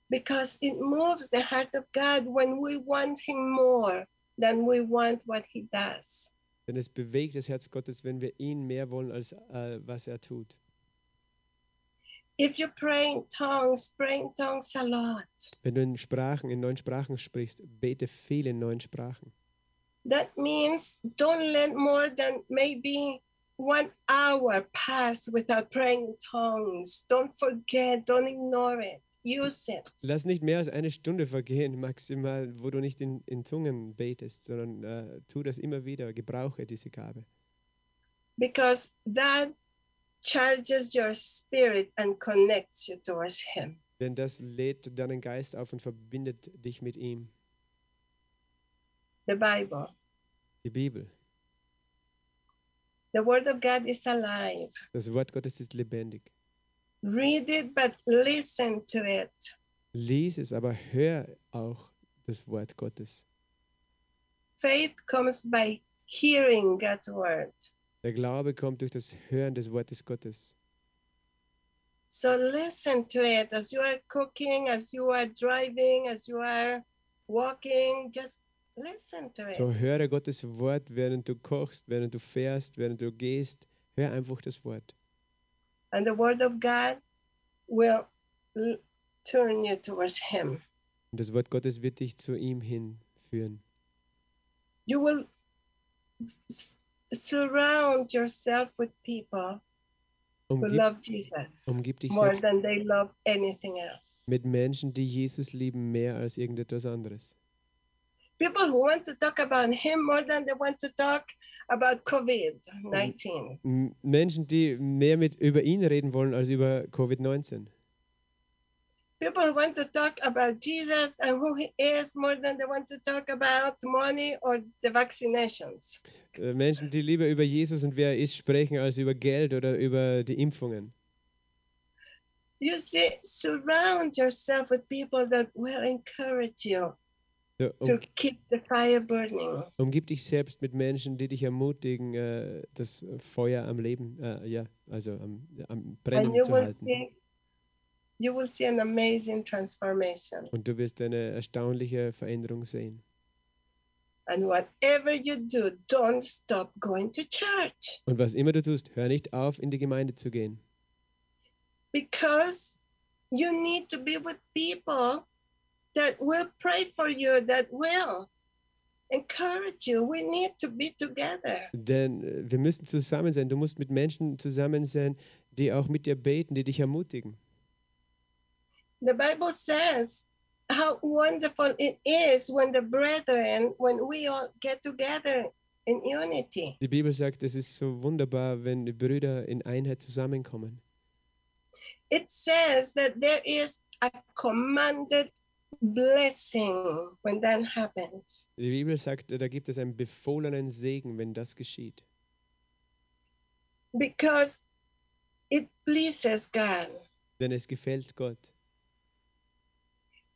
because it moves the heart of God when we want Him more than we want what He does. Denn es bewegt das Herz Gottes, wenn wir ihn mehr wollen, als äh, was er tut. If you pray in tongues, pray in tongues a lot. Wenn du in Sprachen, in neuen Sprachen sprichst, bete viel in neuen Sprachen. That means don't let more than maybe one hour pass without praying in tongues. Don't forget, don't ignore it. Use it. Lass nicht mehr als eine Stunde vergehen, maximal, wo du nicht in, in Zungen betest, sondern äh, tu das immer wieder, gebrauche diese Gabe. because that charges your spirit and connects you towards Him. Denn das lädt deinen Geist auf und verbindet dich mit ihm. The Bible, Die Bibel, the Word of God is alive. das Wort Gottes ist lebendig. Read it, but listen to it. Lies es, aber hör auch das Wort Gottes. Faith comes by hearing God's Word. Der Glaube kommt durch das Hören des Wortes Gottes. So listen to it as you are cooking, as you are driving, as you are walking. Just listen to it. So höre Gottes Wort, während du kochst, während du fährst, während du gehst. Hör einfach das Wort. and the Word of God will turn you towards Him. Und das Wort Gottes wird dich zu ihm hinführen. You will surround yourself with people who Umgib, love Jesus umgib dich more than they love anything else. mit Menschen, die Jesus lieben, mehr als irgendetwas anderes. People who want to talk about Him more than they want to talk about COVID 19. M- Menschen, die mehr mit über ihn reden wollen als über Covid-19. People want to talk about Jesus and who He is more than they want to talk about money or the vaccinations. Äh, Menschen, die lieber über Jesus und wer er ist sprechen, als über Geld oder über die Impfungen. You see, surround yourself with people that will encourage you So, to um, keep the fire burning. umgib dich selbst mit Menschen, die dich ermutigen, äh, das Feuer am Leben, äh, ja, also am, am Brennen zu halten. see you will see an amazing transformation. Und du wirst eine erstaunliche Veränderung sehen. And whatever you do, don't stop going to church Und was immer du tust, hör nicht auf, in die Gemeinde zu gehen. because you need to be with people that will pray for you, that will encourage you. We need to be together. Denn äh, wir müssen zusammen sein. Du musst mit Menschen zusammen sein, die auch mit dir beten, die dich ermutigen. The Bible says how wonderful it is when the brethren, when we all get together in unity. Die Bibel sagt, es ist so wunderbar, wenn die Brüder in Einheit zusammenkommen. It says that there is a commanded blessing when that happens. Die Bibel sagt, da gibt es einen befohlenen Segen, wenn das geschieht. because it pleases God. Denn es gefällt Gott.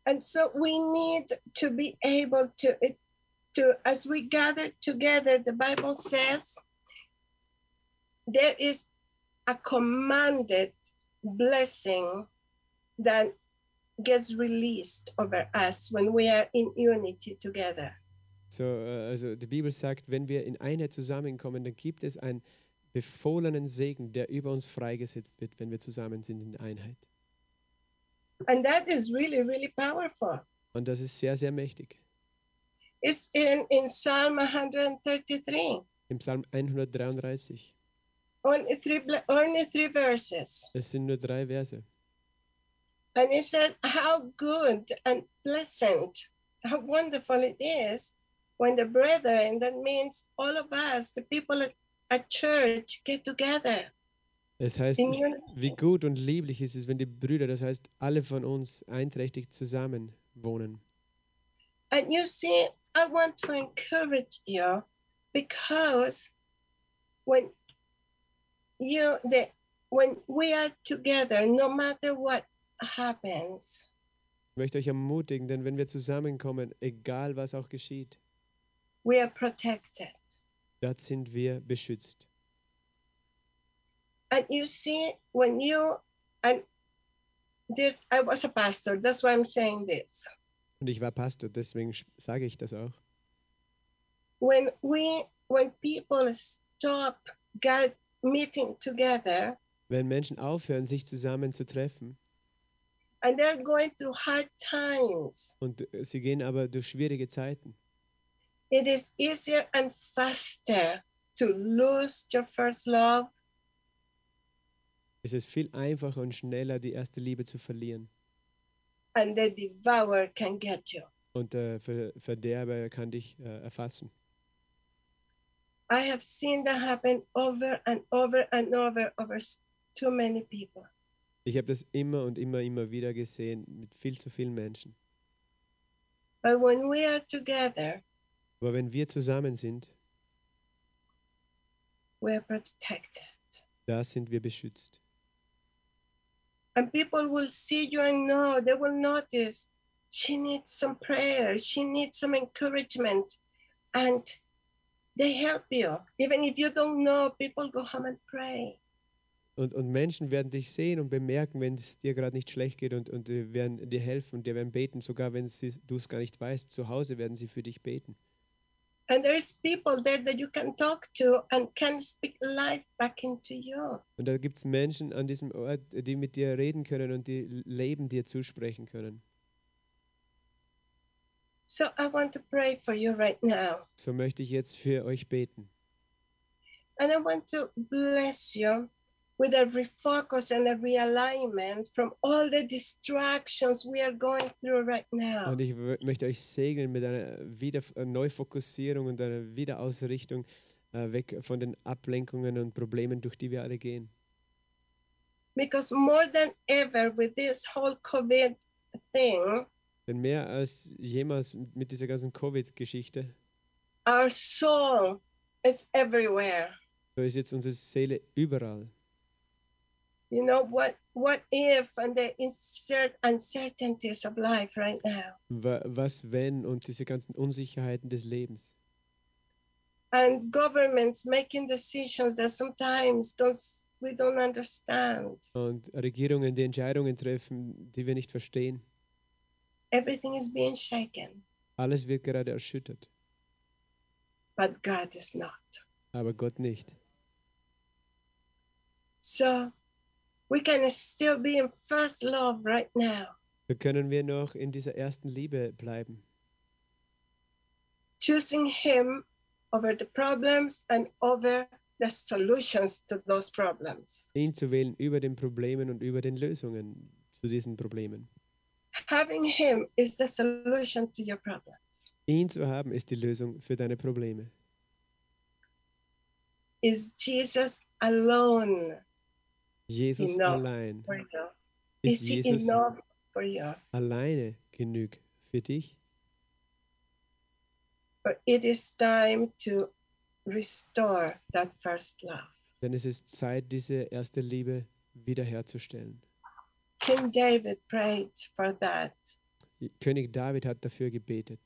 And so we need to be able to, to as we gather together, the Bible says there is a commanded blessing that gets released over us when we are in unity together. So, äh, also die Bibel sagt, wenn wir in Einheit zusammenkommen, dann gibt es einen befohlenen Segen, der über uns freigesetzt wird, wenn wir zusammen sind in Einheit. And that is really, really powerful. Und das ist sehr, sehr mächtig. It's in, in Psalm 133, Im Psalm 133. only three, only three verses. Es sind nur drei Verse. And he said, How good and pleasant, how wonderful it is when the brethren, that means all of us, the people at, at church, get together. Es heißt, wie gut und lieblich ist es, wenn die Brüder, das heißt alle von uns einträchtig zusammen wohnen. And you see, I want to encourage you because when you the when we are together, no matter what happens, Ich möchte euch ermutigen, denn wenn wir zusammenkommen, egal was auch geschieht, we are protected. dort sind wir beschützt. And you see, when you and this, I was a pastor. That's why I'm saying this. Und ich war Pastor, deswegen sage ich das auch. When we, when people stop God meeting together, Wenn Menschen aufhören, sich zusammen zu treffen and they're going through hard times, und äh, sie gehen aber durch schwierige Zeiten, it is easier and faster to lose your first love ist es viel einfacher und schneller, die erste Liebe zu verlieren. and the devourer can get you. Und der Ver Verderber kann dich äh, erfassen. I have seen that happen over and over and over over s- too many people. Ich habe das immer und immer, immer wieder gesehen mit viel zu vielen Menschen. But when we are together, Aber wenn wir zusammen sind, we are protected. da sind wir beschützt. And people will see you and know, they will notice she needs some prayer, she needs some encouragement. And they help you. Even if you don't know, people go home and pray. Und, und Menschen werden dich sehen und bemerken, wenn es dir gerade nicht schlecht geht und, und äh, werden dir helfen und dir werden beten, sogar wenn du es gar nicht weißt. Zu Hause werden sie für dich beten. And there's people there that you can talk to and can speak life back into you. Und da gibt es Menschen an diesem Ort, die mit dir reden können und die Leben dir zusprechen können. So I want to pray for you right now. So möchte ich jetzt für euch beten. And I want to bless you with a refocus and a realignment from all the distractions we are going through right now. Und ich möchte euch segnen mit einer Wieder äh, Neufokussierung und einer Wiederausrichtung äh, weg von den Ablenkungen und Problemen, durch die wir alle gehen. Because more than ever, with this whole COVID thing, Denn mehr als jemals mit dieser ganzen Covid-Geschichte, our soul is everywhere. so ist jetzt unsere Seele überall. You know what? What if and the uncertainties of life right now, Wa- Was wenn und diese ganzen Unsicherheiten des Lebens. and governments making decisions that sometimes don't we don't understand. Und Regierungen, die Entscheidungen treffen, die wir nicht verstehen. Everything is being shaken, Alles wird gerade erschüttert, but God is not. aber Gott nicht. So we can still be in first love right now, So können wir noch in dieser ersten Liebe bleiben. choosing Him over the problems and over the solutions to those problems. Ihn zu wählen über den Problemen und über den Lösungen zu diesen Problemen. Having Him is the solution to your problems. Ihn zu haben ist die Lösung für deine Probleme. Is Jesus alone Jesus Enough. allein. for you? Ist Is Jesus enough for you? alleine genug für dich? Or it is time to restore that first love. Denn es ist Zeit, diese erste Liebe wiederherzustellen. King David prayed for that. König David hat dafür gebetet.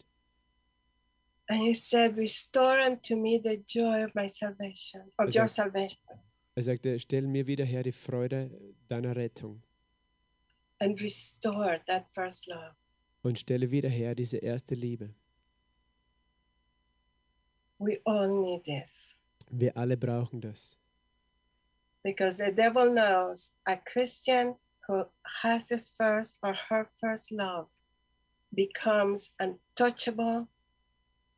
And he said, Restore unto me the joy of my salvation, of Also- your salvation, Er sagte, stell mir wieder her die Freude deiner Rettung and restore that first love. und stelle wieder her diese erste Liebe. We all need this Wir alle brauchen das. because the devil knows a Christian who has his first or her first love becomes untouchable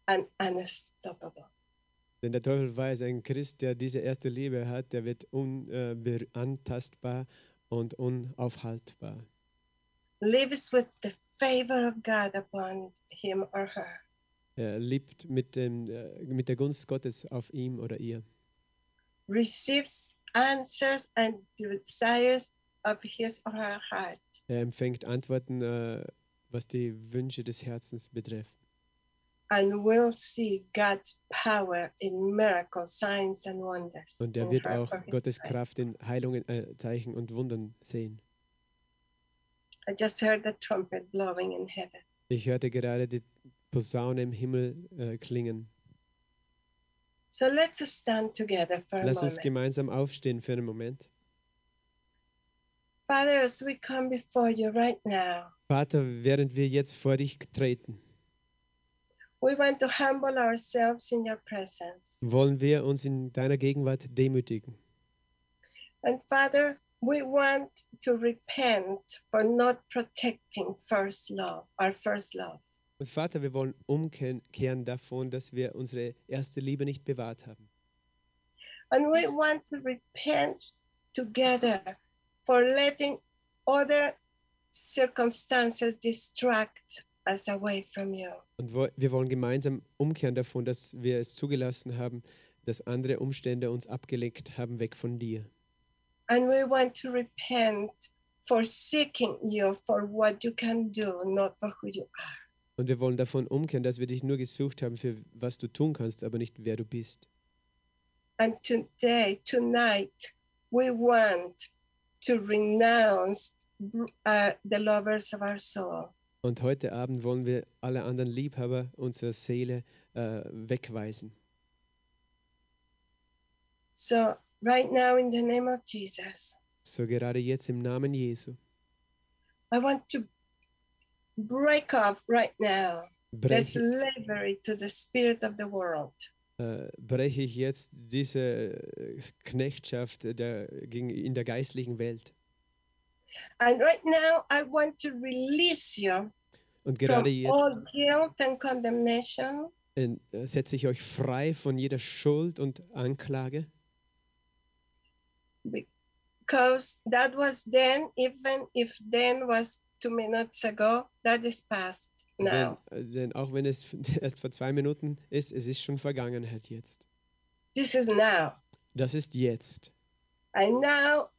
and unstoppable. Denn der Teufel weiß, ein Christ, der diese erste Liebe hat, der wird unantastbar und unaufhaltbar. lives with the favor of God upon him or her. Er lebt mit, dem, äh, mit der Gunst Gottes auf ihm oder ihr. receives answers and desires of his or her heart. Er empfängt Antworten, äh, was die Wünsche des Herzens betreffen. And will see God's power in miracles, signs, and wonders. Und er wird auch Gottes. Kraft in Heilungen, äh, Zeichen und Wundern sehen. I just heard the trumpet blowing in heaven. Ich hörte gerade die Posaune im Himmel äh, klingen. So let's stand together for a Lass uns moment. gemeinsam aufstehen für einen Moment. Father, as we come before you right now, Vater, während wir jetzt vor dich treten, we want to humble ourselves in your presence. Wollen wir uns in deiner Gegenwart demütigen. And Father, we want to repent for not protecting first love, our first love. Und Vater, wir wollen umkehren davon, dass wir unsere erste Liebe nicht bewahrt haben. And we want to repent together for letting other circumstances distract us away from you. Und wir wollen gemeinsam umkehren davon, dass wir es zugelassen haben, dass andere Umstände uns abgelenkt haben, weg von dir. And we want to repent for seeking you for what you can do, not for who you are. Und wir wollen davon umkehren, dass wir dich nur gesucht haben für was du tun kannst, aber nicht wer du bist. And today, tonight, we want to renounce uh, the lovers of our soul. Und heute Abend wollen wir alle anderen Liebhaber unserer Seele äh, wegweisen. So, right now, in the name of Jesus, So gerade jetzt im Namen Jesu I want to break off right now breche, slavery to the spirit of the world. äh, breche ich jetzt diese äh, Knechtschaft der, gegen, in der geistlichen Welt. And right now, I want to release you Und from gerade jetzt all guilt and condemnation äh, setze ich euch frei von jeder Schuld und Anklage. because that was then, even if then was two minutes ago, that is past Denn, now. äh, denn auch wenn es erst vor zwei Minuten ist, es ist schon Vergangenheit jetzt. This is now. Das ist jetzt. And now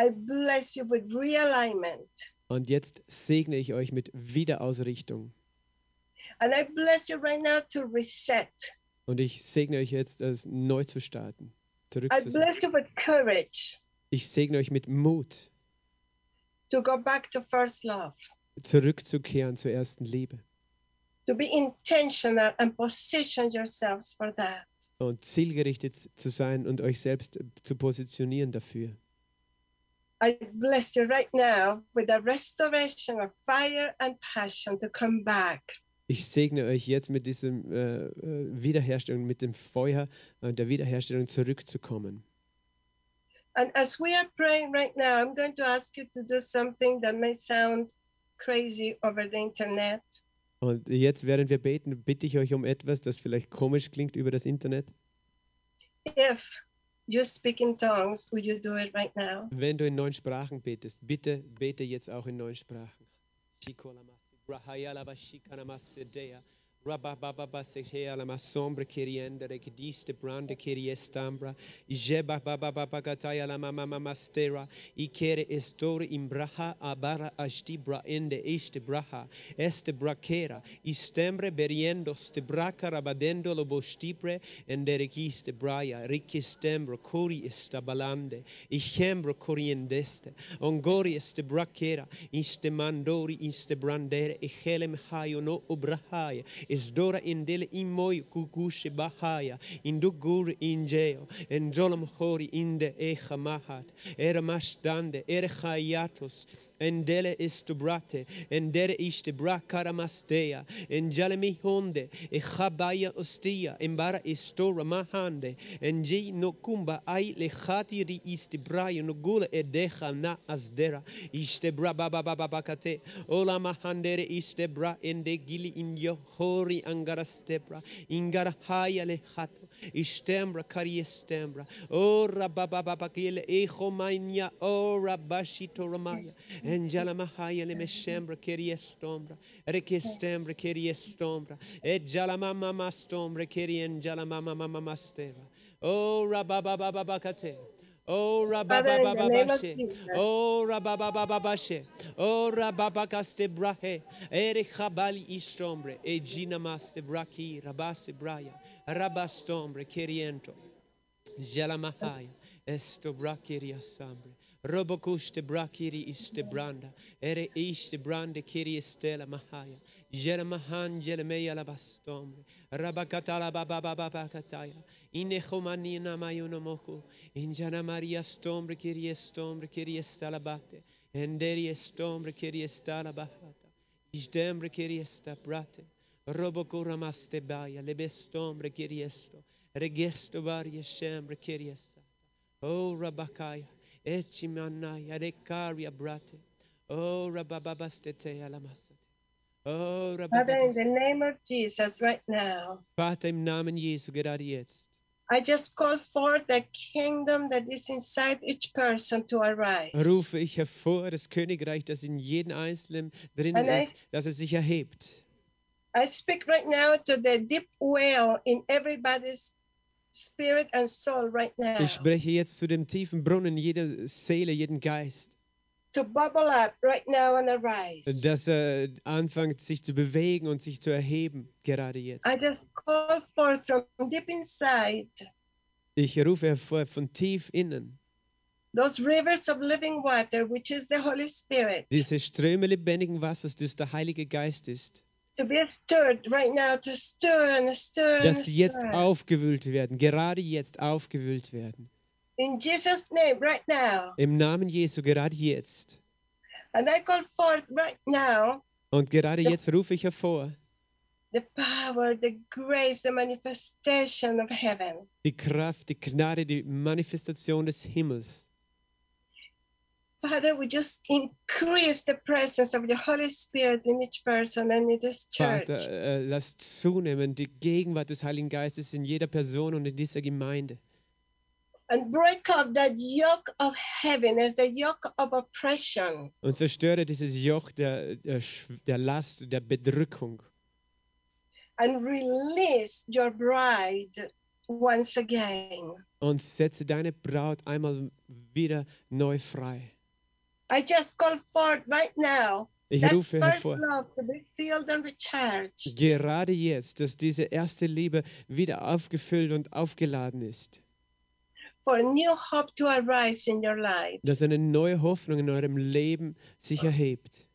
I bless you with realignment. Und jetzt segne ich euch mit Wiederausrichtung. And I bless you right now to reset. Und ich segne euch jetzt, es neu zu starten. I Zurückzusetzen. bless you with courage Ich segne euch mit Mut, to go back to first love, zurückzukehren zur ersten Liebe. to be intentional and position yourselves for that. Und zielgerichtet zu sein und euch selbst zu positionieren dafür. I bless you right now with a restoration of fire and passion to come back. Ich segne euch jetzt mit diesem äh, äh, Wiederherstellung, mit dem Feuer und der Wiederherstellung zurückzukommen. And as we are praying right now, I'm going to ask you to do something that may sound crazy over the internet. Und jetzt, während wir beten, bitte ich euch um etwas, das vielleicht komisch klingt über das Internet. If you speak in tongues, will you do it right now? Wenn du in neuen Sprachen betest, bitte bete jetzt auch in neuen Sprachen. Rabababa Setea Lama Sombra Kirienda Rekdiste Branda Kiriestambra, Jebababa Gataya Lama Mama Mastera, Ikere Estor Imbraha Abara Ashti Braende Este Braha, Este Braquera, Istembre Beriendo Stebraca Rabadendo Lobostibre, Enderekiste Braya, Rikistembro kori Estabalande, Ichembro koriendeste Ongori Este Braquera, Istemandori Istebrandere, Echelem Hayo no Obrahaya, Esdora indele imoi kugushi bahaya, indugur injeo, enjolam hori inde echamahat, era chayatos Endele istubrate, endere istebra karamastea, enjale mi honde, chabaya ostia, embara istora mahande, enji no kumba ai lechati ri istibrayo no gula edeha na asdera, istebra baba baba bakate, ola mahandere istebra ende gili indio hori angara stebra, ingara haya lechato, Ishtembra kariestembra. Oh rababababakile echomainya. Oh rabashitoramaya. Enjalamahaya lemeshembra keriestombra. Rekestembra keriestombra. Ejalamamastombra kerienjalamamamamastera. Oh rababababakate. Oh rababababashe. Oh rababababashe. Oh rababakaste brahe. Ere chabali ishtombre. Ejina maste braki rabaste braya. Rabastombre keriento. Jalamahaya. Esto brakiria sambre. Robokuste brakiri iste branda. Ere iste brande kiri estela mahaya. Jeremahan jelemeya labastombre. Rabakatala babababakataya. Inechomanina mayunomoku. Injana Maria stombre kiri estombre kiri estalabate. Enderi estombre kiri estalabahata. Istembre kiri estabrate. Robokuramaste baya. Lebestombre kiri esto. Regesto varie sembre kiri esata. Oh Rabakaya. Echimanaya. Rekaria brate. Oh Rabababastete alamasate. Oh Father, in the name of Jesus, right now, Vater, im Namen Jesu, gerade jetzt, I just call forth the kingdom that is inside each person to arise. rufe ich hervor das Königreich, das in jedem Einzelnen And I- ist, dass es sich erhebt. I speak right now to the deep well in everybody's spirit and soul right now. Ich spreche jetzt zu dem tiefen Brunnen jeder Seele, jeden Geist, to bubble up right now and arise. dass er anfängt, sich zu bewegen und sich zu erheben, gerade jetzt. I just call forth from deep inside Ich rufe hervor von tief innen. those rivers of living water, which is the Holy Spirit, diese Ströme lebendigen Wassers, das der Heilige Geist ist, to be stirred right now, to stir and stir and dass sie jetzt aufgewühlt werden, gerade jetzt aufgewühlt werden. In Jesus' name, right now. Im Namen Jesu, gerade jetzt. And I call forth right now Und gerade jetzt rufe ich hervor the power, the grace, the manifestation of heaven. die Kraft, die Gnade, die Manifestation des Himmels. Father, we just increase the presence of the Holy Spirit in each person and in this church. Vater, äh, lasst zunehmen die Gegenwart des Heiligen Geistes in jeder Person und in dieser Gemeinde. and break up that yoke of heaviness, the yoke of oppression, Und zerstöre dieses Joch der, der, der Last, der Bedrückung. and release your bride once again. Und setze deine Braut einmal wieder neu frei. I just call forth right now Ich rufe hervor, gerade jetzt, dass diese erste Liebe wieder aufgefüllt und aufgeladen ist. For a new hope to arise in your lives. Dass eine neue Hoffnung in eurem Leben sich erhebt.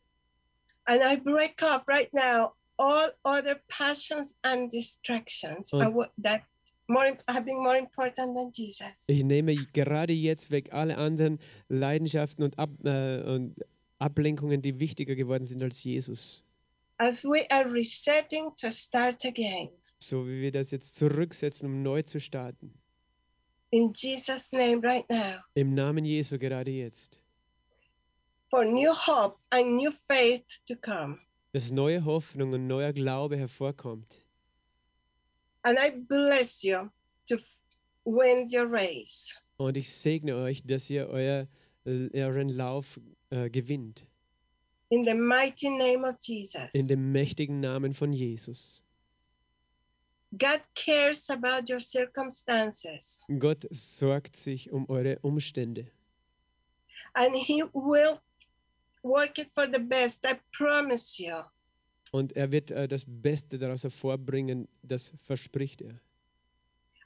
And I break up right now all other passions and distractions Und- that more have been more important than Jesus. Ich nehme gerade jetzt weg alle anderen Leidenschaften und, Ab, äh, und Ablenkungen, die wichtiger geworden sind als Jesus. As we are resetting to start again. So wie wir das jetzt zurücksetzen, um neu zu starten. In Jesus' name right now. Im Namen Jesu gerade jetzt. For new hope and new faith to come. Dass neue Hoffnung und neuer Glaube hervorkommt. And I bless you to win your race. Und ich segne euch, dass ihr euer, euren Lauf äh, gewinnt. In the mighty name of Jesus. In dem mächtigen Namen von Jesus. God cares about your circumstances Gott sorgt sich um eure Umstände. and He will work it for the best. I promise you. Und er wird äh, das Beste daraus hervorbringen, das verspricht er.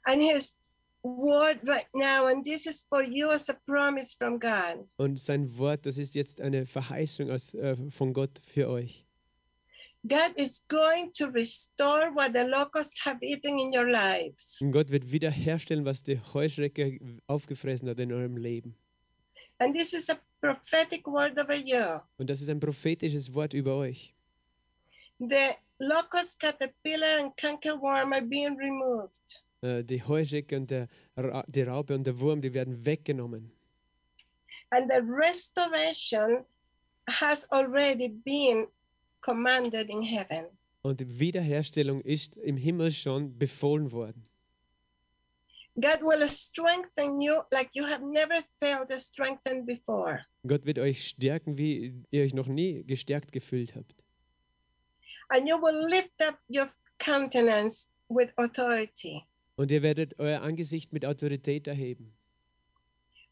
And His word right now, and this is for you as a promise from God. Und sein Wort, das ist jetzt eine Verheißung aus, äh, von Gott für euch. God is going to restore what the locusts have eaten in your lives. Und Gott wird wiederherstellen, was die Heuschrecke aufgefressen hat in eurem Leben. And this is a prophetic word over you. Und das ist ein prophetisches Wort über euch. The locust, caterpillar, and cankerworm are being removed. Äh, die Heuschrecke und der, die Raupe und der Wurm, die werden weggenommen. And the restoration has already been commanded in heaven. Und die Wiederherstellung ist im Himmel schon befohlen worden. God will strengthen you like you have never felt strengthened before. Gott wird euch stärken, wie ihr euch noch nie gestärkt gefühlt habt. And you will lift up your countenance with authority. Und ihr werdet euer Angesicht mit Autorität erheben.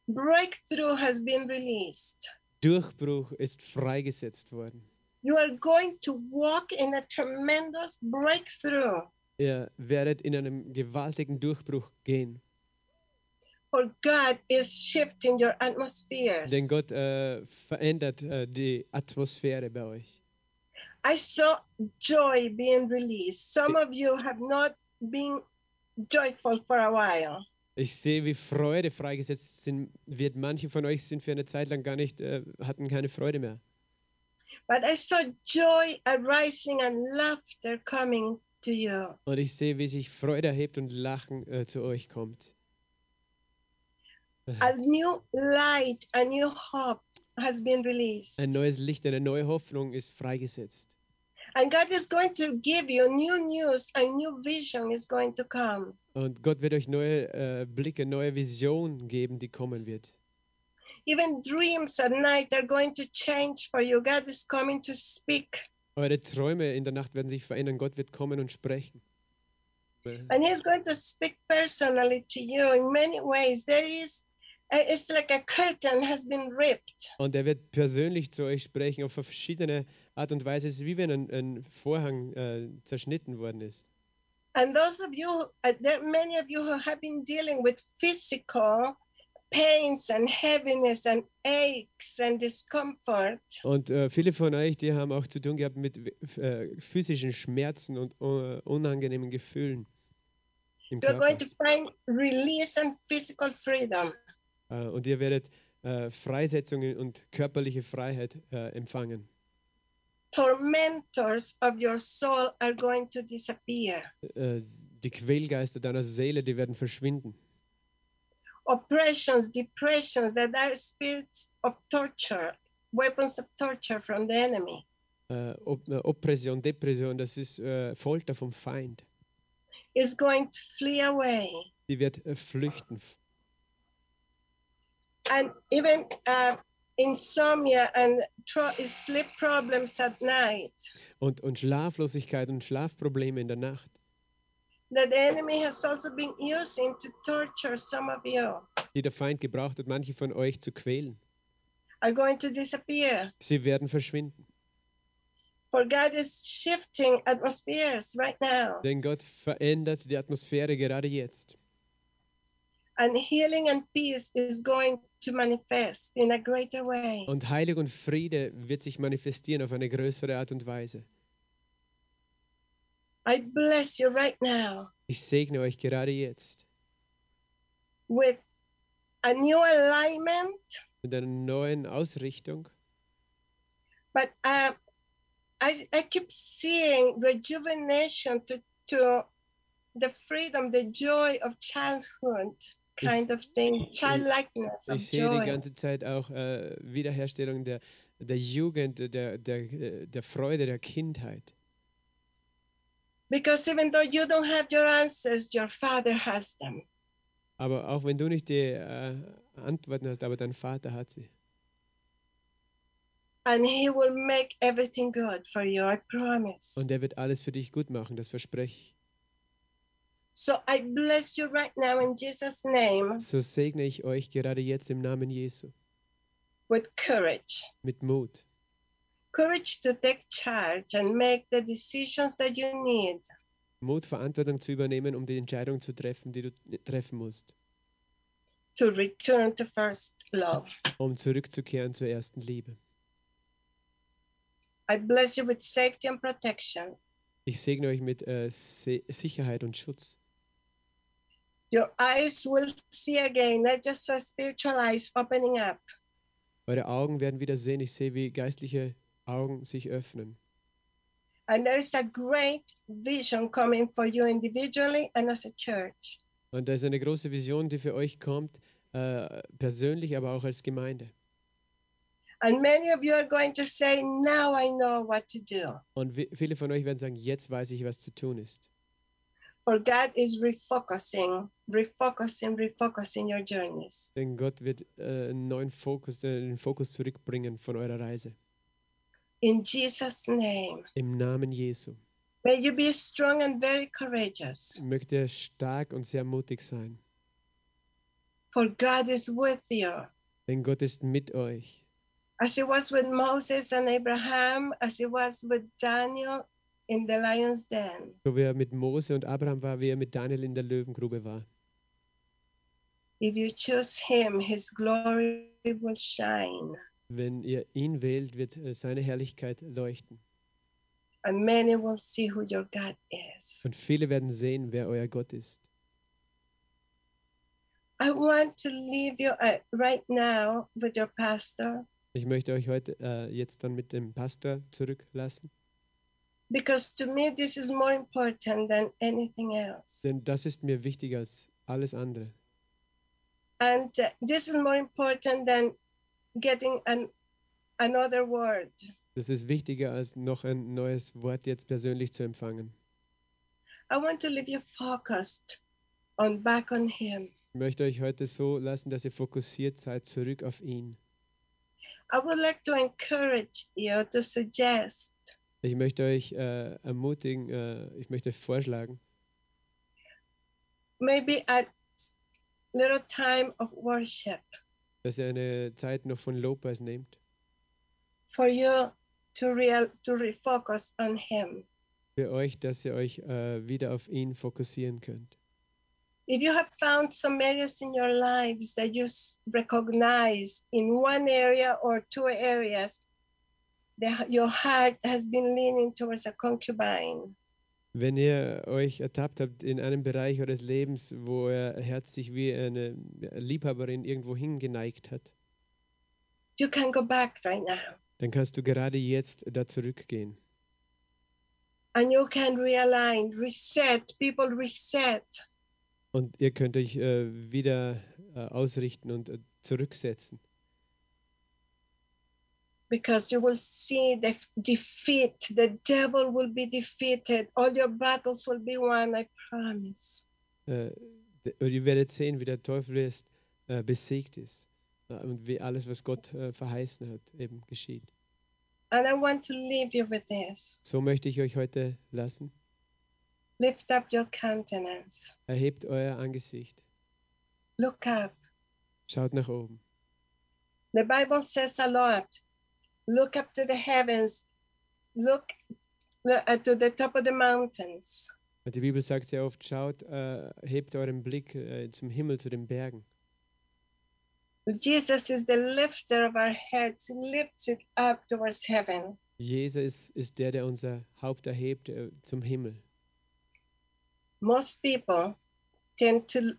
Breakthrough has been released. Durchbruch ist freigesetzt worden. You are going to walk in a tremendous breakthrough. Ihr werdet in einem gewaltigen Durchbruch gehen. For God is shifting your atmospheres. Denn Gott äh, verändert äh, die Atmosphäre bei euch. I saw joy being released. Some of you have not been joyful for a while. Ich sehe, wie Freude freigesetzt sind, wird. Manche von euch sind für eine Zeit lang gar nicht, äh, hatten keine Freude mehr. But I saw joy arising and laughter coming to you. Und ich sehe, wie sich Freude erhebt und Lachen äh, zu euch kommt. A new light, a new hope has been released. Ein neues Licht, eine neue Hoffnung ist freigesetzt. And God is going to give you new news, a new vision is going to come. Und Gott wird euch neue äh, Blicke, neue Visionen geben, die kommen wird. Even dreams at night are going to change for you. God is coming to speak. Eure Träume in der Nacht werden sich verändern. Gott wird kommen und sprechen. And He's going to speak personally to you in many ways. There is, it's like a curtain has been ripped. Und er wird persönlich zu euch sprechen auf verschiedene Art und Weise. Es ist wie wenn ein, ein Vorhang äh, zerschnitten worden ist. And those of you, uh, there are many of you who have been dealing with physical pains and heaviness and aches and discomfort. Und äh, viele von euch, die haben auch zu tun gehabt mit äh, physischen Schmerzen und äh, unangenehmen Gefühlen im You're going to find release and physical freedom. Äh, und ihr werdet äh, Freisetzungen und körperliche Freiheit äh, empfangen. Tormentors of your soul are going to disappear. Äh, die Quälgeister deiner Seele, die werden verschwinden. Oppressions, depressions, that are spirits of torture, weapons of torture from the enemy. Äh, Oppression, Depression, das ist äh, Folter vom Feind. Is going to flee away. Die wird flüchten. And even uh, insomnia and sleep problems at night. Und, und Schlaflosigkeit und Schlafprobleme in der Nacht, that the enemy has also been using to torture some of you die der Feind gebraucht hat, manche von euch zu quälen. are going to disappear. Sie werden verschwinden. For God is shifting atmospheres right now. Denn Gott verändert die Atmosphäre gerade jetzt. And healing and peace is going to manifest in a greater way. Und Heilig und Friede wird sich manifestieren auf eine größere Art und Weise. I bless you right now Ich segne euch gerade jetzt with a new alignment, mit einer neuen Ausrichtung. but uh, I, I keep seeing rejuvenation to, to the freedom, the joy of childhood kind of thing, childlikeness of Ich sehe die ganze Zeit auch äh, Wiederherstellung der, der Jugend, der, der, der Freude der Kindheit. Because even though you don't have your answers, your Father has them. Aber auch wenn du nicht die äh, Antworten hast, aber dein Vater hat sie. And He will make everything good for you, I promise. Und er wird alles für dich gut machen, das verspreche ich. So I bless you right now in Jesus' name So segne ich euch gerade jetzt im Namen Jesu with courage. mit Mut. Courage to take charge and make the decisions that you need Mut, Verantwortung zu übernehmen, um die Entscheidung zu treffen, die du treffen musst, to return to first love. um zurückzukehren zur ersten Liebe. I bless you with safety and protection. Ich segne euch mit äh, Sicherheit und Schutz. Your eyes will see again, not just your spiritual eyes opening up. Eure Augen werden wieder sehen. Ich sehe, wie geistliche Augen sich öffnen. And there is a great vision coming for you individually and as a church. Und da ist eine große Vision, die für euch kommt, äh, persönlich, aber auch als Gemeinde. And many of you are going to say, Now I know what to do. Und viele von euch werden sagen, jetzt weiß ich, was zu tun ist. For God is refocusing, refocusing, refocusing your journeys. Denn Gott wird äh, einen neuen Fokus, äh, den Fokus zurückbringen von eurer Reise. In Jesus' name. Im Namen Jesu. May you be strong and very courageous. Mögt ihr stark und sehr mutig sein. For God is with you. Denn Gott ist mit euch. As he was with Moses and Abraham, as he was with Daniel in the lion's den. So wie er mit Mose und Abraham war, wie er mit Daniel in der Löwengrube war. If you choose him, his glory will shine, Wenn ihr ihn wählt, wird äh, seine Herrlichkeit leuchten. and many will see who your God is. Und viele werden sehen, wer euer Gott ist. I want to leave you uh, right now with your pastor Ich möchte euch heute äh, jetzt dann mit dem Pastor zurücklassen, because to me this is more important than anything else. denn das ist mir wichtiger als alles andere. And uh, this is more important than getting an, another word. Das ist wichtiger als noch ein neues Wort jetzt persönlich zu empfangen. I want to leave you focused on back on him. Ich möchte euch heute so lassen, dass ihr fokussiert seid zurück auf ihn. I would like to encourage you to suggest Ich möchte euch äh, ermutigen, äh, ich möchte euch vorschlagen, maybe a little time of worship dass ihr eine Zeit noch von Lobpreis nehmt, for you to real to refocus on him. für euch, dass ihr euch äh, wieder auf ihn fokussieren könnt. If you have found some areas in your lives that you recognize in one area or two areas that your heart has been leaning towards a concubine, Wenn ihr euch ertappt habt in einem Bereich eures Lebens, wo euer Herz sich wie eine Liebhaberin irgendwo hingeneigt hat, you can go back right now dann kannst du gerade jetzt da zurückgehen. and you can realign, reset. People reset. Und ihr könnt euch äh, wieder äh, ausrichten und äh, zurücksetzen. Because you will see the defeat. The devil will be defeated. All your battles will be won, I promise. Äh, ihr werdet sehen, wie der Teufel ist, äh, besiegt ist. Äh, und wie alles, was Gott äh, verheißen hat, eben geschieht. And I want to leave you with this. So möchte ich euch heute lassen. Lift up your countenance. Erhebt euer Angesicht. Look up. Schaut nach oben. The Bible says a lot. Look up to the heavens. Look uh, to the top of the mountains. Die Bibel sagt sehr oft, schaut, äh, hebt euren Blick äh, zum Himmel, zu den Bergen. Jesus is the lifter of our heads. He lifts it up towards heaven. Jesus ist der, der unser Haupt erhebt äh, zum Himmel. most people tend to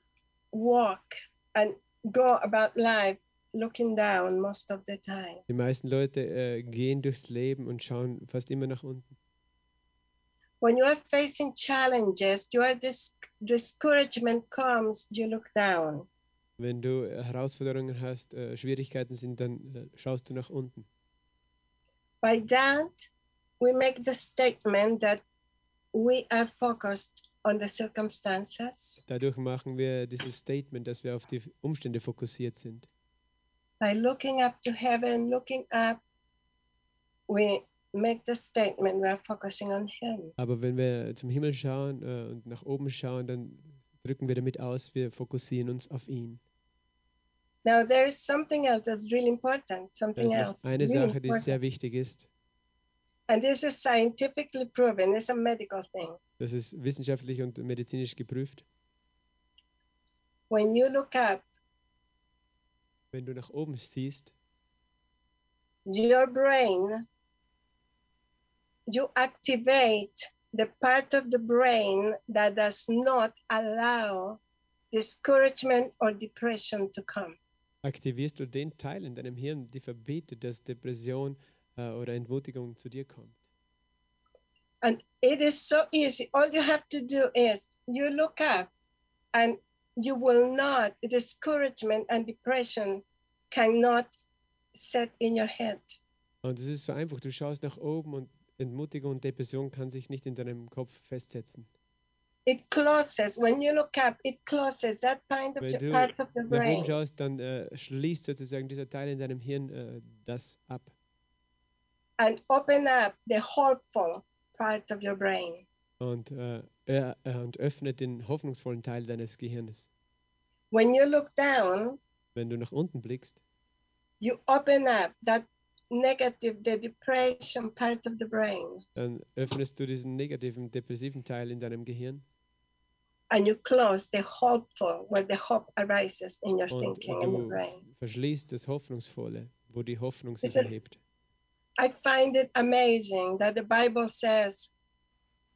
walk and go about life looking down most of the time. Die meisten Leute äh, gehen durchs Leben und schauen fast immer nach unten. When you are facing challenges, your dis- discouragement comes, you look down. Wenn du Herausforderungen hast, äh, Schwierigkeiten sind, dann äh, schaust du nach unten. By that, we make the statement that we are focused on the circumstances. Dadurch machen wir dieses Statement, dass wir auf die Umstände fokussiert sind. By looking up to heaven, looking up, we make the statement we are focusing on Him. Aber wenn wir zum Himmel schauen äh, und nach oben schauen, dann drücken wir damit aus, wir fokussieren uns auf ihn. Now, there is something else that's really important, something else. eine really Sache, die important. sehr wichtig ist. And this is scientifically proven, it's a medical thing. Das ist wissenschaftlich und medizinisch geprüft. When you look up, Wenn du nach oben siehst, your brain, you activate the part of the brain that does not allow discouragement or depression to come. aktivierst du den Teil in deinem Hirn, die verbietet, dass Depression äh, oder Entmutigung zu dir kommt. And it is so easy. All you have to do is you look up and you will not, discouragement and depression cannot set in your head. Und es ist so einfach, du schaust nach oben und Entmutigung und Depression kann sich nicht in deinem Kopf festsetzen. it closes. When you look up, it closes that kind of Wenn du part of the nach oben brain. schaust, dann äh, schließt sozusagen dieser Teil in deinem Hirn äh, das ab and open up the hopeful part of your brain. Und, äh, äh, und öffnet den hoffnungsvollen Teil deines Gehirnes. When you look down, Wenn du nach unten blickst, you open up that negative, the depression part of the brain, dann öffnest du diesen negativen, depressiven Teil in deinem Gehirn and you close the hopeful, where the hope arises in your und thinking your du brain. verschließt das Hoffnungsvolle, wo die Hoffnung sich erhebt. I find it amazing that the Bible says,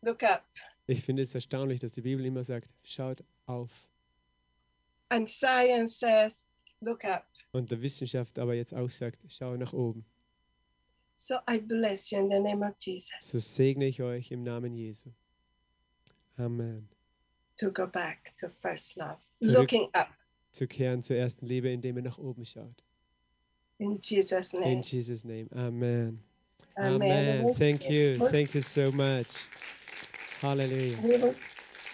look up. Ich finde es erstaunlich, dass die Bibel immer sagt, schaut auf. And science says, look up. Und der Wissenschaft aber jetzt auch sagt, schau nach oben. So I bless you in the name of So Jesus segne ich euch im Namen Jesu. Amen. to go back to first love, Zurück. looking up Zu kehren zur ersten Liebe, indem ihr nach oben schaut. in Jesus' In name. Jesus' name. Amen. Amen. Amen. Thank you. Thank you so much. Hallelujah. we will